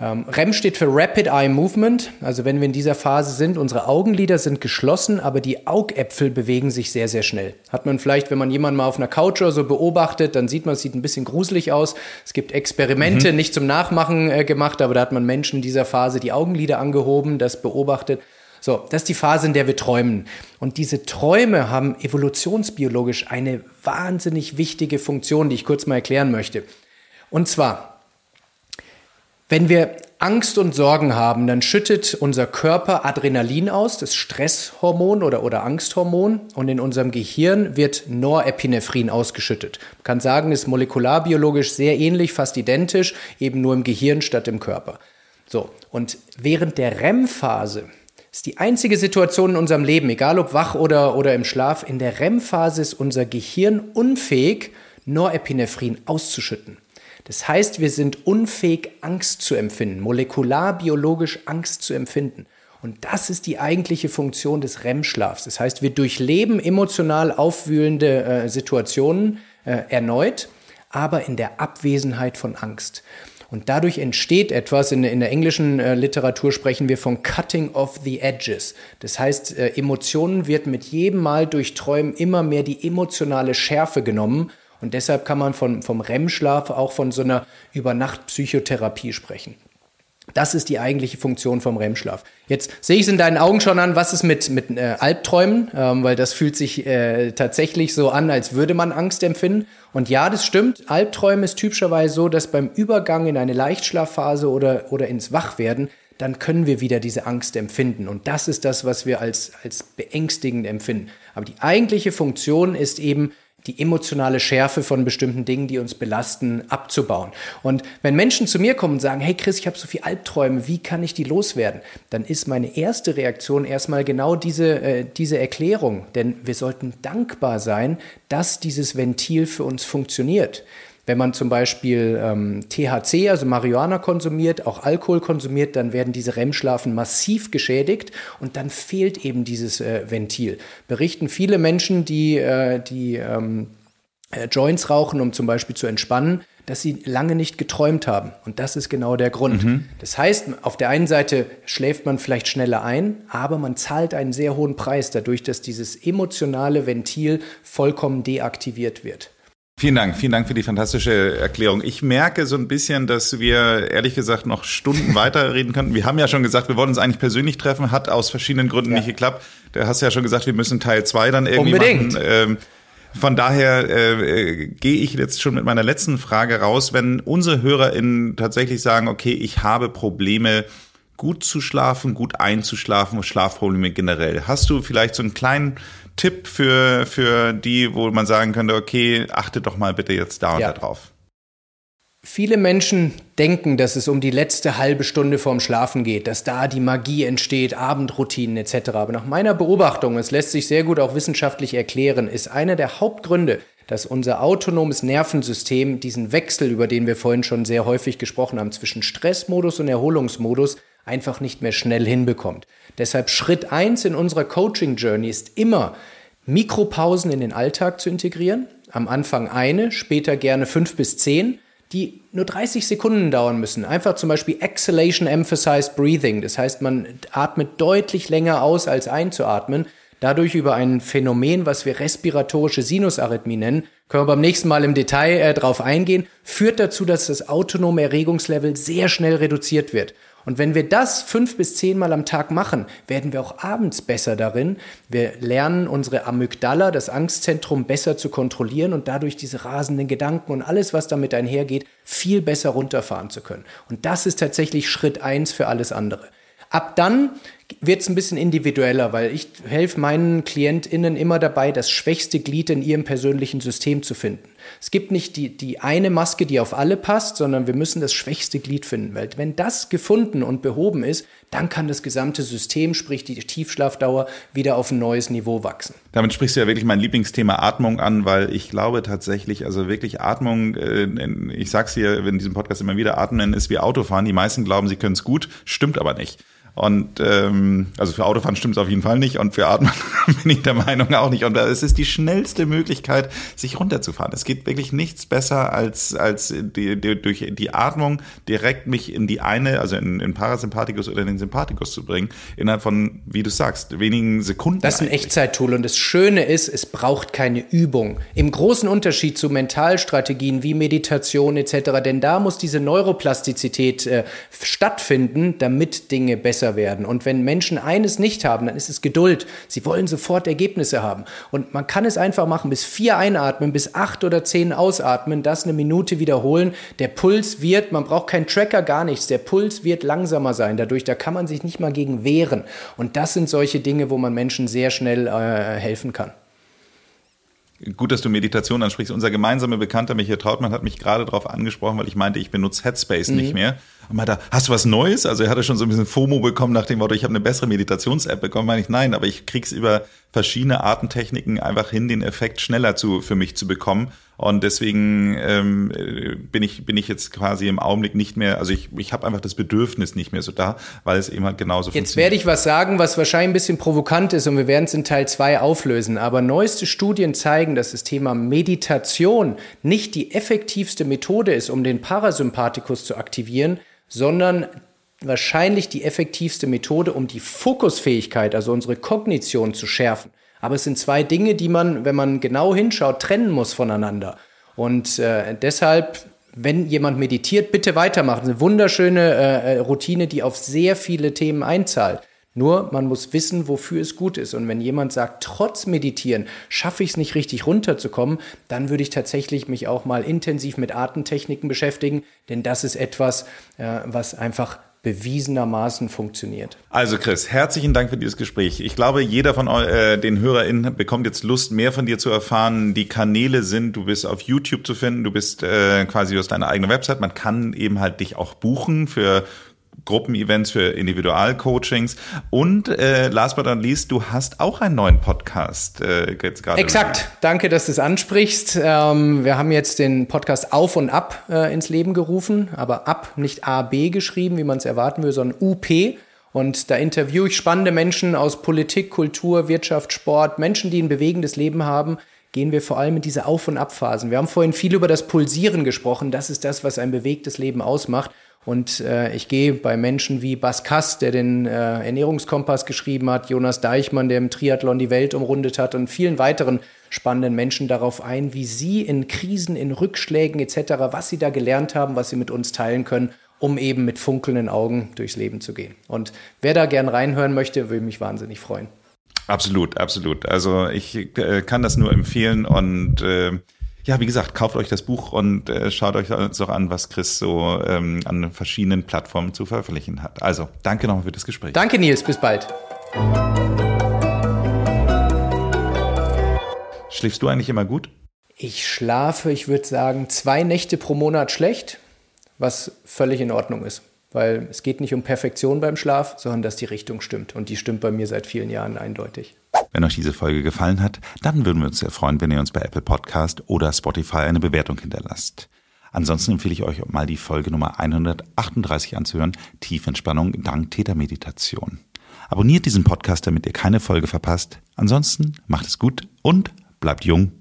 Ähm, REM steht für Rapid Eye Movement. Also wenn wir in dieser Phase sind, unsere Augenlider sind geschlossen, aber die Augäpfel bewegen sich sehr, sehr schnell. Hat man vielleicht, wenn man jemanden mal auf einer Couch oder so beobachtet, dann sieht man, es sieht ein bisschen gruselig aus. Es gibt Experimente, mhm. nicht zum Nachmachen äh, gemacht, aber da hat man Menschen in dieser Phase die Augenlider angehoben, das beobachtet. So, das ist die Phase, in der wir träumen. Und diese Träume haben evolutionsbiologisch eine wahnsinnig wichtige Funktion, die ich kurz mal erklären möchte. Und zwar, wenn wir Angst und Sorgen haben, dann schüttet unser Körper Adrenalin aus, das Stresshormon oder, oder Angsthormon, und in unserem Gehirn wird Norepinephrin ausgeschüttet. Man kann sagen, ist molekularbiologisch sehr ähnlich, fast identisch, eben nur im Gehirn statt im Körper. So, und während der REM-Phase ist die einzige Situation in unserem Leben, egal ob wach oder, oder im Schlaf, in der REM-Phase ist unser Gehirn unfähig, Norepinephrin auszuschütten. Das heißt, wir sind unfähig, Angst zu empfinden, molekularbiologisch Angst zu empfinden. Und das ist die eigentliche Funktion des REM-Schlafs. Das heißt, wir durchleben emotional aufwühlende äh, Situationen äh, erneut, aber in der Abwesenheit von Angst. Und dadurch entsteht etwas, in, in der englischen äh, Literatur sprechen wir von Cutting of the Edges. Das heißt, äh, Emotionen wird mit jedem Mal durch Träumen immer mehr die emotionale Schärfe genommen und deshalb kann man von, vom REM-Schlaf auch von so einer Übernacht-Psychotherapie sprechen. Das ist die eigentliche Funktion vom REM-Schlaf. Jetzt sehe ich es in deinen Augen schon an, was ist mit, mit äh, Albträumen, ähm, weil das fühlt sich äh, tatsächlich so an, als würde man Angst empfinden. Und ja, das stimmt. Albträume ist typischerweise so, dass beim Übergang in eine Leichtschlafphase oder, oder ins Wachwerden, dann können wir wieder diese Angst empfinden. Und das ist das, was wir als, als beängstigend empfinden. Aber die eigentliche Funktion ist eben, die emotionale Schärfe von bestimmten Dingen, die uns belasten, abzubauen. Und wenn Menschen zu mir kommen und sagen, hey Chris, ich habe so viele Albträume, wie kann ich die loswerden? Dann ist meine erste Reaktion erstmal genau diese, äh, diese Erklärung. Denn wir sollten dankbar sein, dass dieses Ventil für uns funktioniert. Wenn man zum Beispiel ähm, THC, also Marihuana konsumiert, auch Alkohol konsumiert, dann werden diese REM-Schlafen massiv geschädigt und dann fehlt eben dieses äh, Ventil. Berichten viele Menschen, die, äh, die ähm, äh, Joints rauchen, um zum Beispiel zu entspannen, dass sie lange nicht geträumt haben. Und das ist genau der Grund. Mhm. Das heißt, auf der einen Seite schläft man vielleicht schneller ein, aber man zahlt einen sehr hohen Preis dadurch, dass dieses emotionale Ventil vollkommen deaktiviert wird. Vielen Dank, vielen Dank für die fantastische Erklärung. Ich merke so ein bisschen, dass wir ehrlich gesagt noch Stunden weiterreden könnten. Wir haben ja schon gesagt, wir wollen uns eigentlich persönlich treffen, hat aus verschiedenen Gründen ja. nicht geklappt. Da hast du ja schon gesagt, wir müssen Teil zwei dann irgendwie Unbedingt. machen. Ähm, von daher äh, gehe ich jetzt schon mit meiner letzten Frage raus. Wenn unsere HörerInnen tatsächlich sagen, okay, ich habe Probleme, gut zu schlafen, gut einzuschlafen, Schlafprobleme generell. Hast du vielleicht so einen kleinen Tipp für, für die, wo man sagen könnte, okay, achte doch mal bitte jetzt da und ja. da drauf? Viele Menschen denken, dass es um die letzte halbe Stunde vorm Schlafen geht, dass da die Magie entsteht, Abendroutinen etc. Aber nach meiner Beobachtung, es lässt sich sehr gut auch wissenschaftlich erklären, ist einer der Hauptgründe, dass unser autonomes Nervensystem diesen Wechsel, über den wir vorhin schon sehr häufig gesprochen haben, zwischen Stressmodus und Erholungsmodus einfach nicht mehr schnell hinbekommt. Deshalb Schritt eins in unserer Coaching Journey ist immer, Mikropausen in den Alltag zu integrieren. Am Anfang eine, später gerne fünf bis zehn, die nur 30 Sekunden dauern müssen. Einfach zum Beispiel Exhalation Emphasized Breathing. Das heißt, man atmet deutlich länger aus, als einzuatmen. Dadurch über ein Phänomen, was wir respiratorische Sinusarrhythmie nennen, können wir beim nächsten Mal im Detail äh, drauf eingehen, führt dazu, dass das autonome Erregungslevel sehr schnell reduziert wird. Und wenn wir das fünf bis zehnmal am Tag machen, werden wir auch abends besser darin. Wir lernen unsere Amygdala, das Angstzentrum, besser zu kontrollieren und dadurch diese rasenden Gedanken und alles, was damit einhergeht, viel besser runterfahren zu können. Und das ist tatsächlich Schritt eins für alles andere. Ab dann wird es ein bisschen individueller, weil ich helfe meinen KlientInnen immer dabei, das schwächste Glied in ihrem persönlichen System zu finden. Es gibt nicht die, die eine Maske, die auf alle passt, sondern wir müssen das schwächste Glied finden. Weil wenn das gefunden und behoben ist, dann kann das gesamte System, sprich die Tiefschlafdauer, wieder auf ein neues Niveau wachsen. Damit sprichst du ja wirklich mein Lieblingsthema Atmung an, weil ich glaube tatsächlich, also wirklich Atmung, äh, ich sag's hier in diesem Podcast immer wieder, Atmen ist wie Autofahren. Die meisten glauben, sie können es gut, stimmt aber nicht. Und ähm, also für Autofahren stimmt es auf jeden Fall nicht und für Atmen bin ich der Meinung auch nicht. Und es ist die schnellste Möglichkeit, sich runterzufahren. Es geht wirklich nichts besser als, als die, die, durch die Atmung direkt mich in die eine, also in, in Parasympathikus oder in den Sympathikus zu bringen, innerhalb von, wie du sagst, wenigen Sekunden. Das ist ein Echtzeittool und das Schöne ist, es braucht keine Übung. Im großen Unterschied zu Mentalstrategien wie Meditation etc., denn da muss diese Neuroplastizität äh, stattfinden, damit Dinge besser besser werden. Und wenn Menschen eines nicht haben, dann ist es Geduld. Sie wollen sofort Ergebnisse haben. Und man kann es einfach machen, bis vier einatmen, bis acht oder zehn ausatmen, das eine Minute wiederholen. Der Puls wird, man braucht keinen Tracker, gar nichts. Der Puls wird langsamer sein. Dadurch, da kann man sich nicht mal gegen wehren. Und das sind solche Dinge, wo man Menschen sehr schnell äh, helfen kann. Gut, dass du Meditation ansprichst. Unser gemeinsamer Bekannter Michael Trautmann hat mich gerade darauf angesprochen, weil ich meinte, ich benutze Headspace mhm. nicht mehr. Und meinte, hast du was Neues? Also er hatte schon so ein bisschen FOMO bekommen nach dem Motto, ich habe eine bessere Meditations-App bekommen. Meine ich, nein, aber ich krieg's über verschiedene Artentechniken einfach hin, den Effekt schneller zu, für mich zu bekommen. Und deswegen ähm, bin ich bin ich jetzt quasi im Augenblick nicht mehr, also ich, ich habe einfach das Bedürfnis nicht mehr so da, weil es eben halt genauso Jetzt werde ich was sagen, was wahrscheinlich ein bisschen provokant ist und wir werden es in Teil 2 auflösen. Aber neueste Studien zeigen, dass das Thema Meditation nicht die effektivste Methode ist, um den Parasympathikus zu aktivieren, sondern wahrscheinlich die effektivste Methode, um die Fokusfähigkeit, also unsere Kognition zu schärfen. Aber es sind zwei Dinge, die man, wenn man genau hinschaut, trennen muss voneinander. Und äh, deshalb, wenn jemand meditiert, bitte weitermachen. Eine wunderschöne äh, äh, Routine, die auf sehr viele Themen einzahlt. Nur man muss wissen, wofür es gut ist. Und wenn jemand sagt, trotz Meditieren schaffe ich es nicht richtig runterzukommen, dann würde ich tatsächlich mich auch mal intensiv mit Atemtechniken beschäftigen, denn das ist etwas, äh, was einfach bewiesenermaßen funktioniert. Also Chris, herzlichen Dank für dieses Gespräch. Ich glaube, jeder von äh, den HörerInnen bekommt jetzt Lust, mehr von dir zu erfahren. Die Kanäle sind, du bist auf YouTube zu finden, du bist äh, quasi aus deiner eigenen Website. Man kann eben halt dich auch buchen für Gruppenevents, für Individualcoachings. Und äh, last but not least, du hast auch einen neuen Podcast äh, jetzt gerade. Exakt. Danke, dass du es ansprichst. Ähm, wir haben jetzt den Podcast Auf und Ab äh, ins Leben gerufen, aber Ab nicht A, B geschrieben, wie man es erwarten würde, sondern UP. Und da interviewe ich spannende Menschen aus Politik, Kultur, Wirtschaft, Sport, Menschen, die ein bewegendes Leben haben, gehen wir vor allem in diese Auf- und Abphasen. Wir haben vorhin viel über das Pulsieren gesprochen. Das ist das, was ein bewegtes Leben ausmacht. Und äh, ich gehe bei Menschen wie Bas Kass, der den äh, Ernährungskompass geschrieben hat, Jonas Deichmann, der im Triathlon die Welt umrundet hat und vielen weiteren spannenden Menschen darauf ein, wie sie in Krisen, in Rückschlägen etc., was sie da gelernt haben, was sie mit uns teilen können, um eben mit funkelnden Augen durchs Leben zu gehen. Und wer da gern reinhören möchte, würde mich wahnsinnig freuen. Absolut, absolut. Also ich äh, kann das nur empfehlen und äh, ja, wie gesagt, kauft euch das Buch und äh, schaut euch auch an, was Chris so ähm, an verschiedenen Plattformen zu veröffentlichen hat. Also, danke nochmal für das Gespräch. Danke, Nils. Bis bald. Schläfst du eigentlich immer gut? Ich schlafe, ich würde sagen, zwei Nächte pro Monat schlecht, was völlig in Ordnung ist. Weil es geht nicht um Perfektion beim Schlaf, sondern dass die Richtung stimmt. Und die stimmt bei mir seit vielen Jahren eindeutig. Wenn euch diese Folge gefallen hat, dann würden wir uns sehr freuen, wenn ihr uns bei Apple Podcast oder Spotify eine Bewertung hinterlasst. Ansonsten empfehle ich euch mal die Folge Nummer 138 anzuhören, Tiefentspannung dank Tätermeditation. Abonniert diesen Podcast, damit ihr keine Folge verpasst. Ansonsten macht es gut und bleibt jung